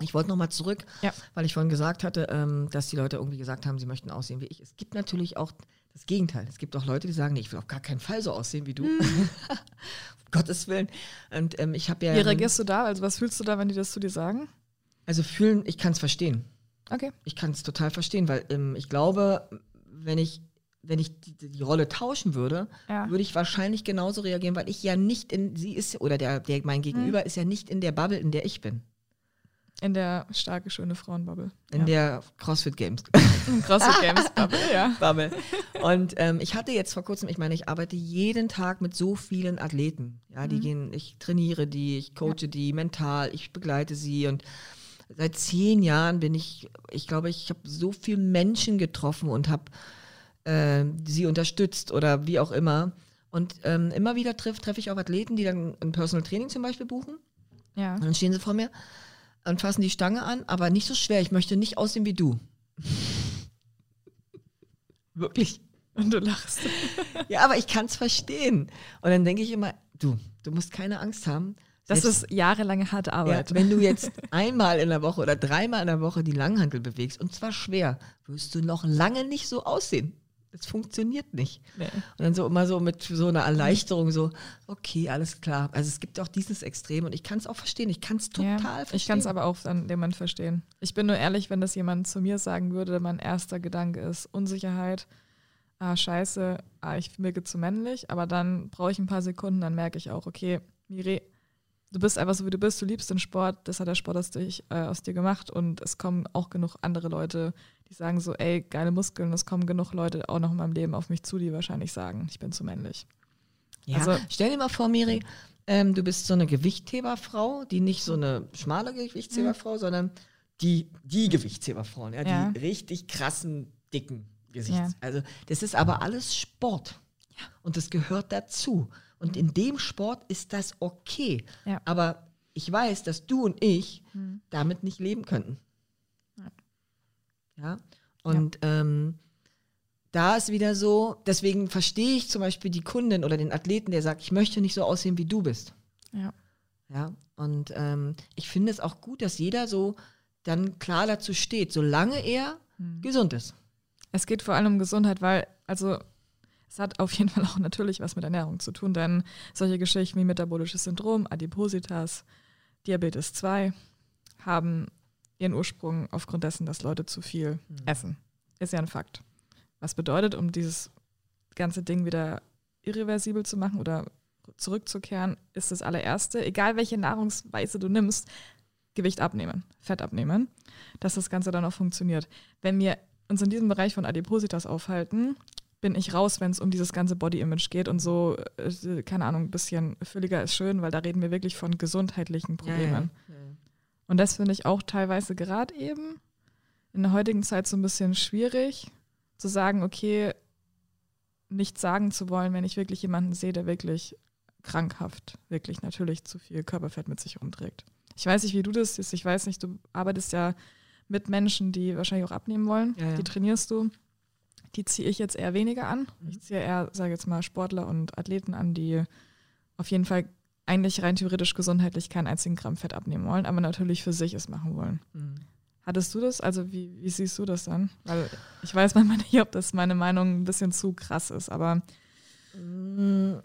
Ich wollte nochmal zurück, ja. weil ich vorhin gesagt hatte, ähm, dass die Leute irgendwie gesagt haben, sie möchten aussehen wie ich. Es gibt natürlich auch das Gegenteil. Es gibt auch Leute, die sagen, nee, ich will auf gar keinen Fall so aussehen wie du. Mhm. <laughs> Gottes Willen. Und ähm, ich habe ja. Wie reagierst du da? Also was fühlst du da, wenn die das zu dir sagen? Also fühlen, ich kann es verstehen. Okay. Ich kann es total verstehen, weil ähm, ich glaube, wenn ich wenn ich die, die Rolle tauschen würde, ja. würde ich wahrscheinlich genauso reagieren, weil ich ja nicht in, sie ist, oder der, der mein Gegenüber hm. ist ja nicht in der Bubble, in der ich bin. In der starke, schöne Frauenbubble. In ja. der CrossFit Games. <laughs> CrossFit Games Bubble, ja. <laughs> Bubble. Und ähm, ich hatte jetzt vor kurzem, ich meine, ich arbeite jeden Tag mit so vielen Athleten. Ja, die Mhm. gehen, ich trainiere die, ich coache die mental, ich begleite sie und seit zehn Jahren bin ich, ich glaube, ich habe so viele Menschen getroffen und habe äh, sie unterstützt oder wie auch immer. Und ähm, immer wieder treffe treff ich auch Athleten, die dann ein Personal Training zum Beispiel buchen. Ja. Und dann stehen sie vor mir und fassen die Stange an, aber nicht so schwer. Ich möchte nicht aussehen wie du. <laughs> Wirklich. Und du lachst. <laughs> Ja, aber ich kann es verstehen. Und dann denke ich immer, du, du musst keine Angst haben. Das Selbst- ist jahrelange harte ja, Arbeit. wenn du jetzt <laughs> einmal in der Woche oder dreimal in der Woche die Langhantel bewegst, und zwar schwer, wirst du noch lange nicht so aussehen. Das funktioniert nicht. Nee. Und dann so immer so mit so einer Erleichterung so, okay, alles klar. Also es gibt auch dieses Extrem und ich kann es auch verstehen. Ich kann es total ja, verstehen. Ich kann es aber auch an dem Moment verstehen. Ich bin nur ehrlich, wenn das jemand zu mir sagen würde, mein erster Gedanke ist Unsicherheit. Ah, scheiße, ah, ich wirke zu männlich, aber dann brauche ich ein paar Sekunden, dann merke ich auch, okay, Miri, du bist einfach so, wie du bist, du liebst den Sport, das hat der Sport aus, dich, äh, aus dir gemacht und es kommen auch genug andere Leute, die sagen so, ey, geile Muskeln, es kommen genug Leute auch noch in meinem Leben auf mich zu, die wahrscheinlich sagen, ich bin zu männlich. Ja, Also- stell dir mal vor, Miri, ähm, du bist so eine Gewichtheberfrau, die nicht so eine schmale Gewichtheberfrau, sondern die, die Gewichtheberfrauen, ja, Ja. die richtig krassen, dicken Gesichts. Ja. Also das ist aber alles Sport. Und das gehört dazu. Und in dem Sport ist das okay. Ja. Aber ich weiß, dass du und ich Hm. damit nicht leben könnten. Ja. Ja. Und Ähm, da ist wieder so, deswegen verstehe ich zum Beispiel die Kundin oder den Athleten, der sagt, ich möchte nicht so aussehen, wie du bist. Ja. Ja. Und ähm, ich finde es auch gut, dass jeder so dann klar dazu steht, solange er Hm. gesund ist. Es geht vor allem um Gesundheit, weil, also, es hat auf jeden Fall auch natürlich was mit Ernährung zu tun, denn solche Geschichten wie metabolisches Syndrom, Adipositas, Diabetes 2 haben ihren Ursprung aufgrund dessen, dass Leute zu viel essen. Ist ja ein Fakt. Was bedeutet, um dieses ganze Ding wieder irreversibel zu machen oder zurückzukehren, ist das allererste, egal welche Nahrungsweise du nimmst, Gewicht abnehmen, Fett abnehmen, dass das Ganze dann auch funktioniert. Wenn wir uns in diesem Bereich von Adipositas aufhalten, bin ich raus, wenn es um dieses ganze Body-Image geht und so, äh, keine Ahnung, ein bisschen fülliger ist schön, weil da reden wir wirklich von gesundheitlichen Problemen. Und das finde ich auch teilweise gerade eben in der heutigen Zeit so ein bisschen schwierig, zu sagen, okay, nicht sagen zu wollen, wenn ich wirklich jemanden sehe, der wirklich krankhaft, wirklich natürlich zu viel Körperfett mit sich rumträgt. Ich weiß nicht, wie du das siehst. Ich weiß nicht, du arbeitest ja mit Menschen, die wahrscheinlich auch abnehmen wollen. Ja, ja. Die trainierst du. Die ziehe ich jetzt eher weniger an. Mhm. Ich ziehe eher, sage jetzt mal, Sportler und Athleten an, die auf jeden Fall eigentlich rein theoretisch gesundheitlich keinen einzigen Gramm Fett abnehmen wollen, aber natürlich für sich es machen wollen. Mhm. Hattest du das? Also wie, wie siehst du das dann? Weil ich weiß manchmal nicht, ob das meine Meinung ein bisschen zu krass ist, aber Mm,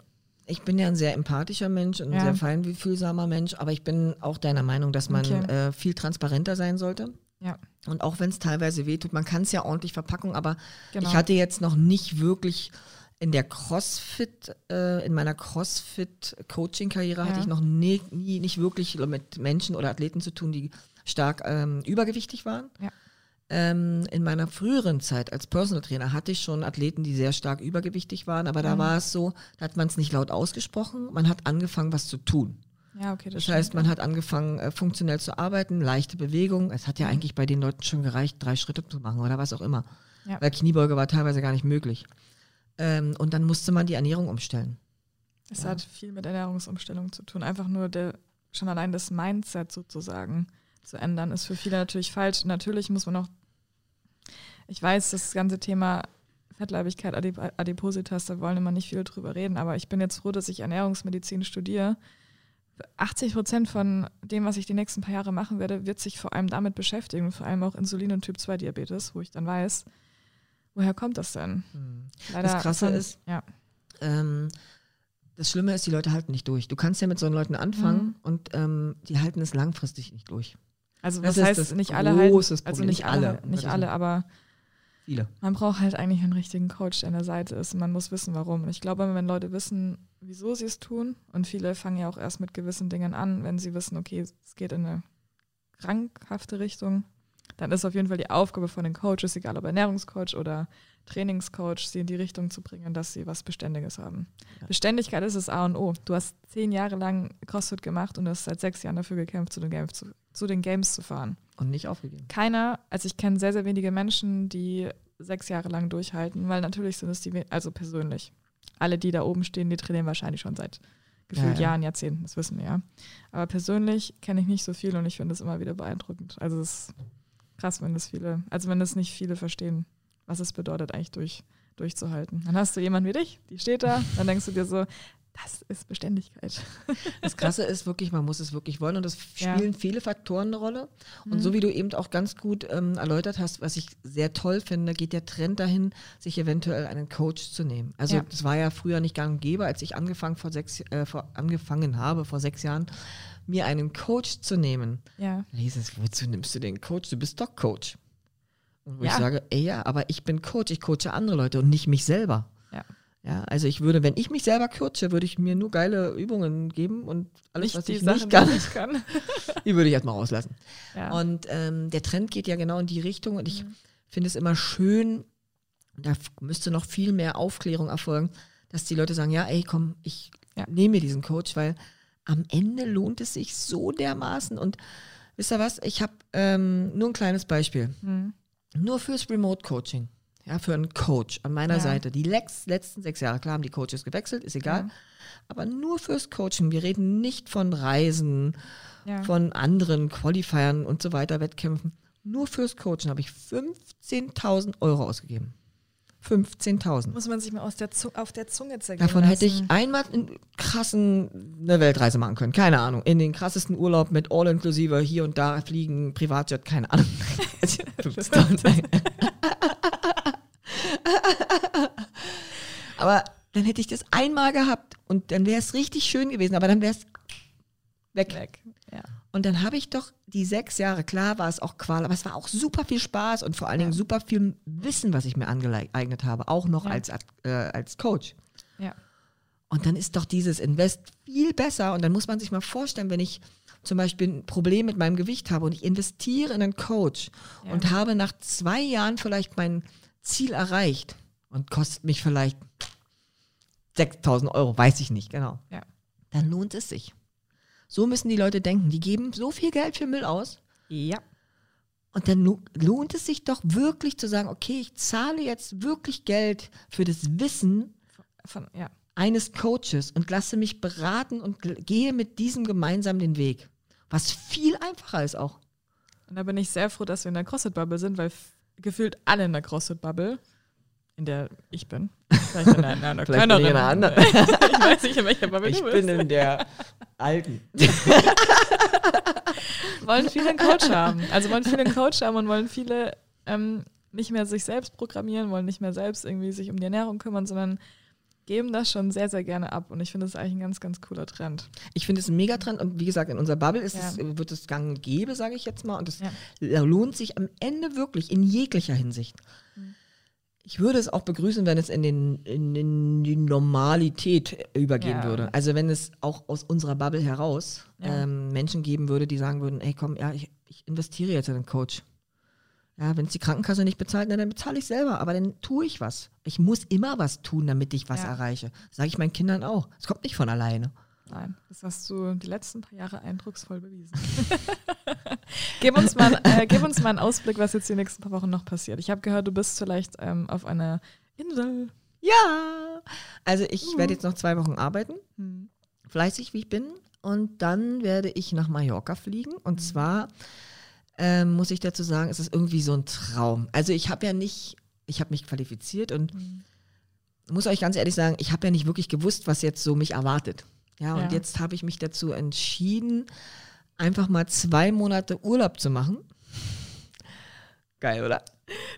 Ich bin ja ein sehr empathischer Mensch und ein Ja. sehr feinfühlsamer Mensch, aber ich bin auch deiner Meinung, dass man Okay. äh, viel transparenter sein sollte. Ja, Und auch wenn es teilweise wehtut, man kann es ja ordentlich verpacken, aber genau. ich hatte jetzt noch nicht wirklich in der CrossFit, äh, in meiner CrossFit-Coaching-Karriere hatte Ja. ich noch nie, nie nicht wirklich mit Menschen oder Athleten zu tun, die stark ähm, übergewichtig waren. Ja. Ähm, in meiner früheren Zeit als Personal Trainer hatte ich schon Athleten, die sehr stark übergewichtig waren, aber da Mhm. war es so, da hat man es nicht laut ausgesprochen, man hat angefangen, was zu tun. Ja, okay, Das stimmt, heißt, man ja. hat angefangen, äh, funktionell zu arbeiten, leichte Bewegung. Es hat ja eigentlich bei den Leuten schon gereicht, drei Schritte zu machen oder was auch immer. Ja. Weil Kniebeuge war teilweise gar nicht möglich. Ähm, und dann musste man die Ernährung umstellen. Es Ja. hat viel mit Ernährungsumstellung zu tun. Einfach nur der, schon allein das Mindset sozusagen zu ändern, ist für viele natürlich falsch. Natürlich muss man auch, ich weiß, das ganze Thema Fettleibigkeit, Adip Adipositas, da wollen immer nicht viel drüber reden, aber ich bin jetzt froh, dass ich Ernährungsmedizin studiere. 80 Prozent von dem, was ich die nächsten paar Jahre machen werde, wird sich vor allem damit beschäftigen, vor allem auch Insulin- und Typ-2-Diabetes, wo ich dann weiß, woher kommt das denn? Leider Das Krasse ist- ja, Ähm, das Schlimme ist, die Leute halten nicht durch. Du kannst ja mit so Leuten anfangen Mhm. und ähm, die halten es langfristig nicht durch. Also Das was ist heißt das nicht alle halten, also nicht Nicht alle, nicht alle, aber Viele. man braucht halt eigentlich einen richtigen Coach, der an der Seite ist. Und man muss wissen, warum. Und ich glaube, wenn Leute wissen, wieso sie es tun, und viele fangen ja auch erst mit gewissen Dingen an, wenn sie wissen, okay, es geht in eine krankhafte Richtung, dann ist auf jeden Fall die Aufgabe von den Coaches, egal ob Ernährungscoach oder Trainingscoach, sie in die Richtung zu bringen, dass sie was Beständiges haben. Ja. Beständigkeit ist das A und O. Du hast zehn Jahre lang CrossFit gemacht und hast seit sechs Jahren dafür gekämpft, zu den Games zu, zu, den Games zu fahren. Und nicht aufgegeben. Keiner, also ich kenne sehr, sehr wenige Menschen, die sechs Jahre lang durchhalten, weil natürlich sind es die, also persönlich. Alle, die da oben stehen, die trainieren wahrscheinlich schon seit gefühlt ja, ja. Jahren, Jahrzehnten, das wissen wir ja. Aber persönlich kenne ich nicht so viel und ich finde es immer wieder beeindruckend. Also es ist krass, wenn das viele, also wenn das nicht viele verstehen was es bedeutet, eigentlich durch, durchzuhalten. Dann hast du jemanden wie dich, die steht da, dann denkst du dir so, das ist Beständigkeit. <laughs> Das Krasse ist wirklich, man muss es wirklich wollen und es spielen ja. viele Faktoren eine Rolle. Und mhm. so wie du eben auch ganz gut ähm, erläutert hast, was ich sehr toll finde, geht der Trend dahin, sich eventuell einen Coach zu nehmen. Also ja. das war ja früher nicht gang und gäbe, als ich angefangen, vor sechs, äh, vor, angefangen habe, vor sechs Jahren, mir einen Coach zu nehmen. Ja. Da hieß es, wozu nimmst du den Coach? Du bist doch Coach. Und wo ja. ich sage, ey ja, aber ich bin Coach, ich coache andere Leute und nicht mich selber. Ja. Also ich würde, wenn ich mich selber coache, würde ich mir nur geile Übungen geben und alles, nicht was ich Sachen, nicht kann, die, <laughs> kann. die würde ich erstmal rauslassen. Ja. Und ähm, der Trend geht ja genau in die Richtung und ich mhm. finde es immer schön, da müsste noch viel mehr Aufklärung erfolgen, dass die Leute sagen, ja, ey, komm, ich ja. nehme mir diesen Coach, weil am Ende lohnt es sich so dermaßen und wisst ihr was, ich habe ähm, nur ein kleines Beispiel. Mhm. Nur fürs Remote Coaching. Ja, für einen Coach an meiner ja. Seite. Die letzten sechs Jahre, klar haben die Coaches gewechselt, ist egal. Ja. Aber nur fürs Coaching. Wir reden nicht von Reisen, ja. von anderen Qualifiern und so weiter, Wettkämpfen. Nur fürs Coaching habe ich 15.000 Euro ausgegeben. 15.000. Muss man sich mal aus der auf der Zunge zergehen Davon lassen. hätte ich einmal einen krassen eine Weltreise machen können. Keine Ahnung. In den krassesten Urlaub mit all inklusive hier und da fliegen, Privatjet, keine Ahnung. <laughs> <laughs> <laughs> aber dann hätte ich das einmal gehabt und dann wäre es richtig schön gewesen, aber dann wäre es weg. weg. Ja. Und dann habe ich doch die sechs Jahre, klar war es auch Qual, aber es war auch super viel Spaß und vor allen Dingen super viel Wissen, was ich mir angeeignet habe, auch noch ja. als, äh, als Coach. Ja. Und dann ist doch dieses Invest viel besser. Und dann muss man sich mal vorstellen, wenn ich zum Beispiel ein Problem mit meinem Gewicht habe und ich investiere in einen Coach und habe nach zwei Jahren vielleicht mein Ziel erreicht und kostet mich vielleicht 6000 Euro, weiß ich nicht, genau. Ja. Dann lohnt es sich. So müssen die Leute denken. Die geben so viel Geld für Müll aus. Ja. Und dann lohnt es sich doch wirklich zu sagen, okay, ich zahle jetzt wirklich Geld für das Wissen von, ja. eines Coaches und lasse mich beraten und gehe mit diesem gemeinsam den Weg. Was viel einfacher ist auch. Und da bin ich sehr froh, dass wir in der CrossFit-Bubble sind, weil gefühlt alle in der CrossFit-Bubble in der ich bin. Vielleicht in einer, <laughs> in einer kleineren. In einer anderen. <laughs> ich weiß nicht, in welcher Bubble ich du bist. Ich bin in der alten. <laughs> wollen viele einen Coach haben. Also wollen viele einen Coach haben und wollen viele ähm, nicht mehr sich selbst programmieren, wollen nicht mehr selbst irgendwie sich um die Ernährung kümmern, sondern geben das schon sehr, sehr gerne ab. Und ich finde das eigentlich ein ganz, ganz cooler Trend. Ich finde es ein Megatrend und wie gesagt, in unserer Bubble ist ja. es, wird es gang und gäbe, sage ich jetzt mal. Und es ja. lohnt sich am Ende wirklich in jeglicher Hinsicht. Mhm. Ich würde es auch begrüßen, wenn es in, den, in, in die Normalität übergehen ja. würde. Also wenn es auch aus unserer Bubble heraus ja. ähm, Menschen geben würde, die sagen würden, ey komm, ja, ich, ich investiere jetzt in einen Coach. Ja, wenn es die Krankenkasse nicht bezahlt, dann bezahle ich selber, aber dann tue ich was. Ich muss immer was tun, damit ich was ja. erreiche. Sage ich meinen Kindern auch. Es kommt nicht von alleine. Nein, das hast du die letzten paar Jahre eindrucksvoll bewiesen. <laughs> <laughs> gib, uns mal, äh, gib uns mal einen Ausblick, was jetzt die nächsten paar Wochen noch passiert. Ich habe gehört, du bist vielleicht ähm, auf einer Insel. Ja, also ich uh. werde jetzt noch zwei Wochen arbeiten, hm. fleißig wie ich bin. Und dann werde ich nach Mallorca fliegen. Und hm. zwar ähm, muss ich dazu sagen, es ist irgendwie so ein Traum. Also ich habe ja nicht, ich habe mich qualifiziert und hm. muss euch ganz ehrlich sagen, ich habe ja nicht wirklich gewusst, was jetzt so mich erwartet. Ja, und ja. jetzt habe ich mich dazu entschieden, einfach mal zwei Monate Urlaub zu machen. Geil, oder?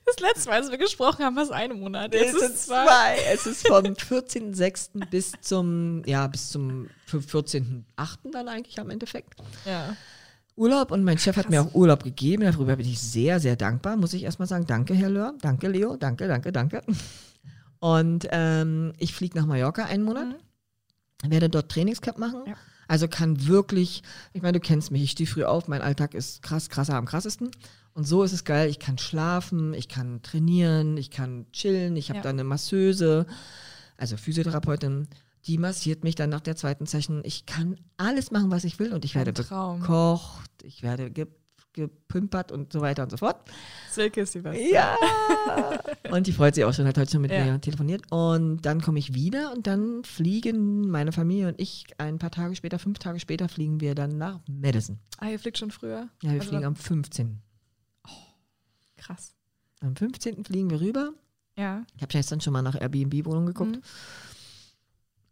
Das letzte Mal, als wir gesprochen haben, war es ein Monat. Jetzt es ist zwei. zwei. Es ist vom 14.06. bis zum, ja, bis zum 14.08. dann eigentlich am Endeffekt. Ja. Urlaub und mein Chef hat mir auch Urlaub gegeben. Darüber bin ich sehr, sehr dankbar, muss ich erstmal sagen. Danke, Herr Löhr. Danke, Leo. Danke, danke, danke. Und ähm, ich fliege nach Mallorca einen Monat. Mhm werde dort Trainingscamp machen. Ja. Also kann wirklich, ich meine, du kennst mich, ich stehe früh auf, mein Alltag ist krass, krasser am krassesten. Und so ist es geil, ich kann schlafen, ich kann trainieren, ich kann chillen, ich habe Ja. da eine Masseuse, also Physiotherapeutin, die massiert mich dann nach der zweiten Session. Ich kann alles machen, was ich will und ich werde gekocht, ich werde ge gepimpert und so weiter und so fort. Silke ist die Beste. Ja! <laughs> und die freut sich auch schon, hat heute schon mit Ja. mir telefoniert. Und dann komme ich wieder und dann fliegen meine Familie und ich ein paar Tage später, fünf Tage später, fliegen wir dann nach Madison. Ah, ihr fliegt schon früher? Ja, wir Also fliegen am 15. Krass. Am 15. fliegen wir rüber. Ja. Ich habe gestern schon mal nach Airbnb-Wohnungen geguckt. Mhm.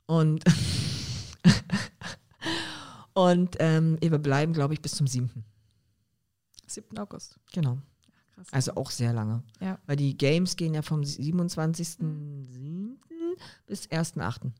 Und, <laughs> und ähm, wir bleiben, glaube ich, bis zum 7. 7. August. Genau. Krass. Also auch sehr lange. Ja. Weil die Games gehen ja vom 27.07. bis 1.08.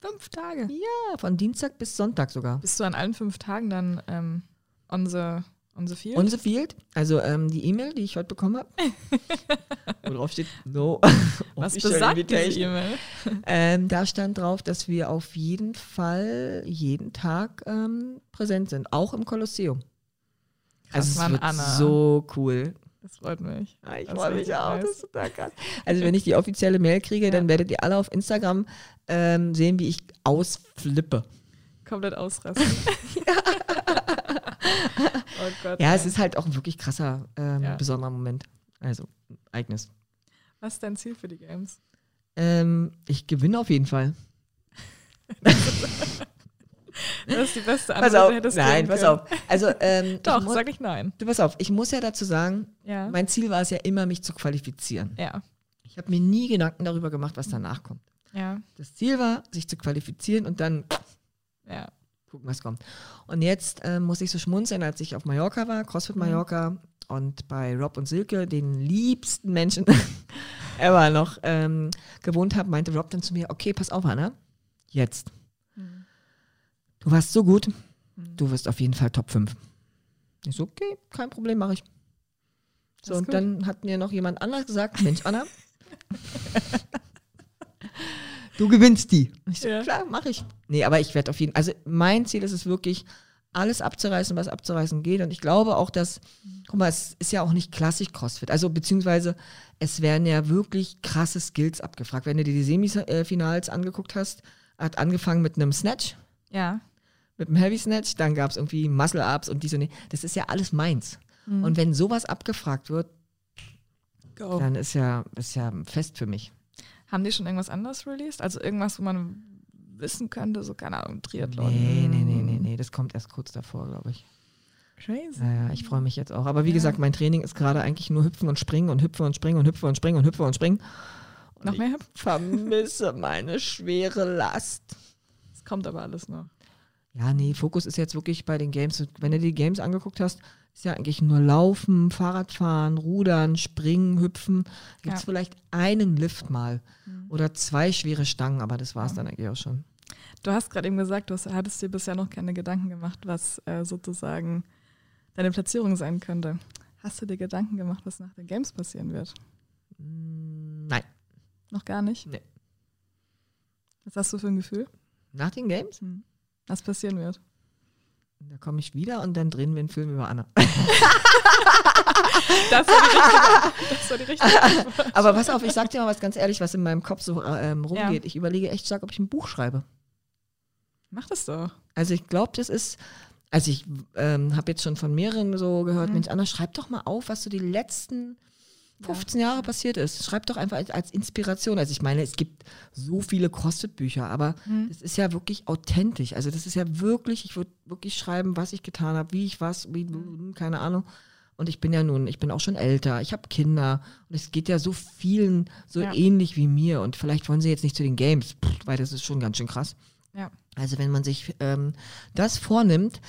Fünf Tage. Ja, von Dienstag bis Sonntag sogar. Bist du an allen fünf Tagen dann ähm, on, the, on the field? On the field, also ähm, die E-Mail, die ich heute bekommen habe, <laughs> wo drauf steht, no. <laughs> Was besagt diese. E-Mail? Ähm, da stand drauf, dass wir auf jeden Fall jeden Tag ähm, präsent sind, auch im Kolosseum. Krass, also es wird Anna. so cool. Das freut mich. Ja, ich Das freue mich auch. nice. Das ist total krass. Also wenn ich die offizielle Mail kriege, Ja. dann werdet ihr alle auf Instagram ähm, sehen, wie ich ausflippe. Komplett ausrasten. <laughs> <laughs> oh Gott. Ja, ey. es ist halt auch ein wirklich krasser, ähm, Ja. besonderer Moment. Also, Ereignis. Was ist dein Ziel für die Games? Ähm, ich gewinne auf jeden Fall. <laughs> Das ist die beste Pass Antwort, auf. die hättest Nein, pass auf. Also, ähm, Doch, ich muss, sag ich nein. du pass auf. Ich muss ja dazu sagen, Ja. mein Ziel war es ja immer, mich zu qualifizieren. Ja. Ich habe mir nie Gedanken darüber gemacht, was danach kommt. Ja. Das Ziel war, sich zu qualifizieren und dann Ja. gucken, was kommt. Und jetzt ähm, muss ich so schmunzeln, als ich auf Mallorca war, CrossFit Mhm. Mallorca und bei Rob und Silke, den liebsten Menschen <laughs> ever noch ähm, gewohnt habe, meinte Rob dann zu mir, okay, pass auf, Anna, jetzt. Mhm. Du warst so gut, Mhm. du wirst auf jeden Fall Top 5. Ich so, okay, kein Problem, mache ich. So, und gut. dann hat mir noch jemand anders gesagt, Mensch, Anna, <laughs> du gewinnst die. Ich so, Ja. klar, mache ich. Nee, aber ich werde auf jeden also mein Ziel ist es wirklich, alles abzureißen, was abzureißen geht. Und ich glaube auch, dass, guck mal, es ist ja auch nicht klassisch CrossFit. Also beziehungsweise es werden ja wirklich krasse Skills abgefragt. Wenn du dir die Semifinals angeguckt hast, hat angefangen mit einem Snatch, Ja. Mit einem Heavy Snatch, dann gab es irgendwie Muscle-Ups und dies und die. Das ist ja alles meins. Mhm. Und wenn sowas abgefragt wird, Go. dann ist ja, ist ja fest für mich. Haben die schon irgendwas anderes released? Also irgendwas, wo man wissen könnte, so keine Ahnung, Triathlon. Nee, nee, nee, nee, nee, das kommt erst kurz davor, glaube ich. Crazy. Naja, ich freue mich jetzt auch. Aber wie Ja. gesagt, mein Training ist gerade eigentlich nur hüpfen und springen und hüpfen und springen und hüpfen und springen und hüpfen und springen. Und Noch mehr hüpfen? vermisse meine schwere Last. Es kommt aber alles noch. Ja, nee, Fokus ist jetzt wirklich bei den Games. Wenn du die Games angeguckt hast, ist ja eigentlich nur Laufen, Fahrradfahren, Rudern, Springen, Hüpfen. Gibt es Ja. vielleicht einen Lift mal Mhm. oder zwei schwere Stangen, aber das war es Ja. dann eigentlich auch schon. Du hast gerade eben gesagt, du hast, hattest dir bisher noch keine Gedanken gemacht, was äh, sozusagen deine Platzierung sein könnte. Hast du dir Gedanken gemacht, was nach den Games passieren wird? Mm, Nein. Noch gar nicht? Nee. Was hast du für ein Gefühl? Nach den Games, Hm. Was passieren wird? da komme ich wieder und dann drehen wir einen Film über Anna. <laughs> Das war die richtige, das war die richtige Antwort. Aber pass auf, ich sag dir mal was ganz ehrlich, was in meinem Kopf so ähm, rumgeht. Ich überlege echt stark, ob ich ein Buch schreibe. Mach das doch. Also ich glaube, das ist, also ich ähm, habe jetzt schon von mehreren so gehört, Mhm. Mensch, Anna, schreib doch mal auf, was so die letzten 15 Jahre passiert ist. Schreib doch einfach als, als Inspiration. Also ich meine, es gibt so viele CrossFit-Bücher, aber Mhm. das ist ja wirklich authentisch. Also das ist ja wirklich, ich würde wirklich schreiben, was ich getan habe, wie ich was, wie, keine Ahnung. Und ich bin ja nun, ich bin auch schon älter, ich habe Kinder und es geht ja so vielen so Ja. ähnlich wie mir und vielleicht wollen sie jetzt nicht zu den Games, weil das ist schon ganz schön krass. Ja. Also wenn man sich ähm, das vornimmt,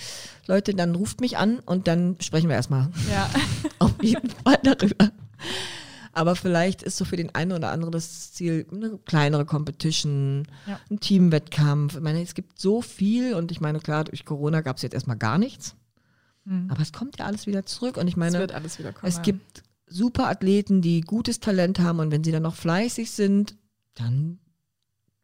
Leute, dann ruft mich an und dann sprechen wir erstmal Ja. <laughs> auf jeden Fall darüber. Aber vielleicht ist so für den einen oder anderen das Ziel eine kleinere Competition, Ja. ein Teamwettkampf. Ich meine, es gibt so viel und ich meine, klar, durch Corona gab es jetzt erstmal gar nichts. Mhm. Aber es kommt ja alles wieder zurück und ich Es meine, wird alles wieder kommen. es gibt super Athleten, die gutes Talent haben und wenn sie dann noch fleißig sind, dann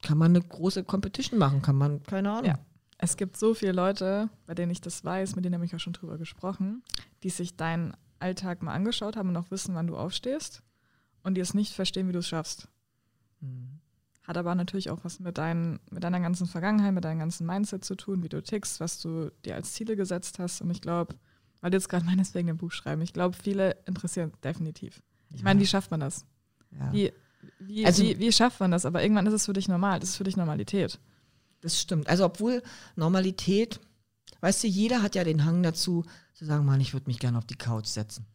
kann man eine große Competition machen, kann man, keine Ahnung. Ja. Es gibt so viele Leute, bei denen ich das weiß, mit denen habe ich auch schon drüber gesprochen, die sich deinen Alltag mal angeschaut haben und auch wissen, wann du aufstehst und die es nicht verstehen, wie du es schaffst. Mhm. Hat aber natürlich auch was mit, dein, mit deiner ganzen Vergangenheit, mit deinem ganzen Mindset zu tun, wie du tickst, was du dir als Ziele gesetzt hast. Und ich glaube, weil du jetzt gerade <laughs> meineswegen ein Buch schreiben, ich glaube, viele interessieren definitiv. Ich Ja. meine, wie schafft man das? Ja. Wie, wie, Also- wie, wie schafft man das? Aber irgendwann ist es für dich normal. Das ist für dich Normalität. Das stimmt. Also obwohl Normalität, weißt du, jeder hat ja den Hang dazu, zu sagen, Mann, ich würde mich gerne auf die Couch setzen.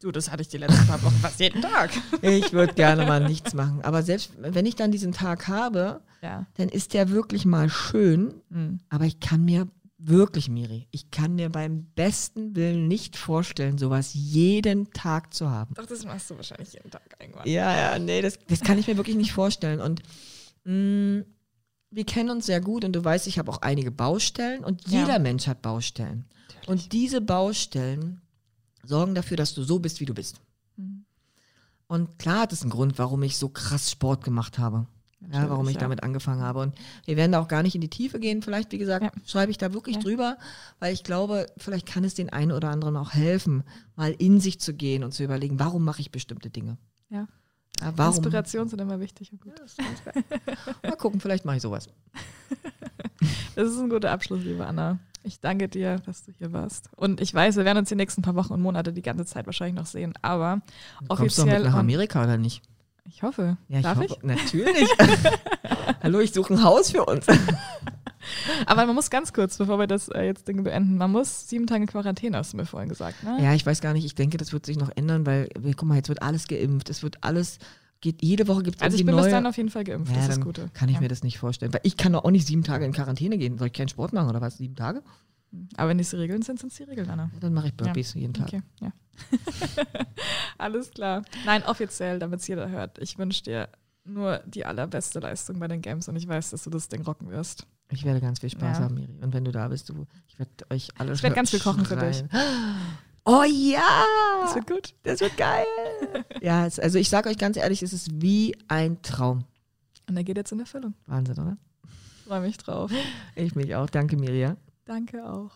Du, das hatte ich die letzten paar Wochen fast jeden Tag. <laughs> Ich würde gerne mal nichts machen. Aber selbst wenn ich dann diesen Tag habe, Ja. dann ist der wirklich mal schön. Hm. Aber ich kann mir wirklich, Miri, ich kann mir beim besten Willen nicht vorstellen, sowas jeden Tag zu haben. Doch, das machst du wahrscheinlich jeden Tag irgendwann. Ja, ja, nee, das, das kann ich mir wirklich nicht vorstellen. Und mh, wir kennen uns sehr gut und du weißt, ich habe auch einige Baustellen und Ja. jeder Mensch hat Baustellen. Und diese Baustellen sorgen dafür, dass du so bist, wie du bist. Mhm. Und klar hat es einen Grund, warum ich so krass Sport gemacht habe. Ja, Natürlich, warum ich ja. damit angefangen habe. Und wir werden da auch gar nicht in die Tiefe gehen. Vielleicht, wie gesagt, Ja. schreibe ich da wirklich drüber, weil ich glaube, vielleicht kann es den einen oder anderen auch helfen, mal in sich zu gehen und zu überlegen, warum mache ich bestimmte Dinge. Ja. Ja, warum? Inspirationen sind immer wichtig und gut. Mal gucken, vielleicht mache ich sowas. <laughs> Das ist ein guter Abschluss, liebe Anna. Ich danke dir, dass du hier warst. Und ich weiß, wir werden uns die nächsten paar Wochen und Monate die ganze Zeit wahrscheinlich noch sehen. Aber Kommst du mit offiziell. nach und- Amerika oder nicht? ich hoffe. Ja, ich Darf hoffe, ich? Natürlich. <laughs> Hallo, ich suche ein Haus für uns. <laughs> <laughs> Aber man muss ganz kurz, bevor wir das äh, jetzt Ding beenden, man muss sieben Tage Quarantäne, hast du mir vorhin gesagt, ne? Ja, ich weiß gar nicht. Ich denke, das wird sich noch ändern, weil, guck mal, jetzt wird alles geimpft. Es wird alles, geht, jede Woche gibt es Also ich bin bis dann auf jeden Fall geimpft, Ja, das ist das Gute. kann ich ja. mir das nicht vorstellen. Weil ich kann doch auch nicht sieben Tage in Quarantäne gehen. Soll ich keinen Sport machen oder was? Sieben Tage? Aber wenn das die Regeln sind, sind es die Regeln, Anna. Ja, dann mache ich Burpees jeden Tag. Okay, ja. <laughs> Alles klar. Nein, offiziell, damit es jeder hört. Ich wünsche dir nur die allerbeste Leistung bei den Games und ich weiß, dass du das Ding rocken wirst. Ich werde ganz viel Spaß Ja. haben, Miri. Und wenn du da bist, du, ich werde euch alle Ich werd ganz viel kochen für dich. Oh ja! Das wird gut. Das wird geil. <laughs> ja, es, also ich sage euch ganz ehrlich, es ist wie ein Traum. Und er geht jetzt in Erfüllung. Wahnsinn, oder? Freue mich drauf. Ich mich auch. Danke, Miri. ja? Danke auch.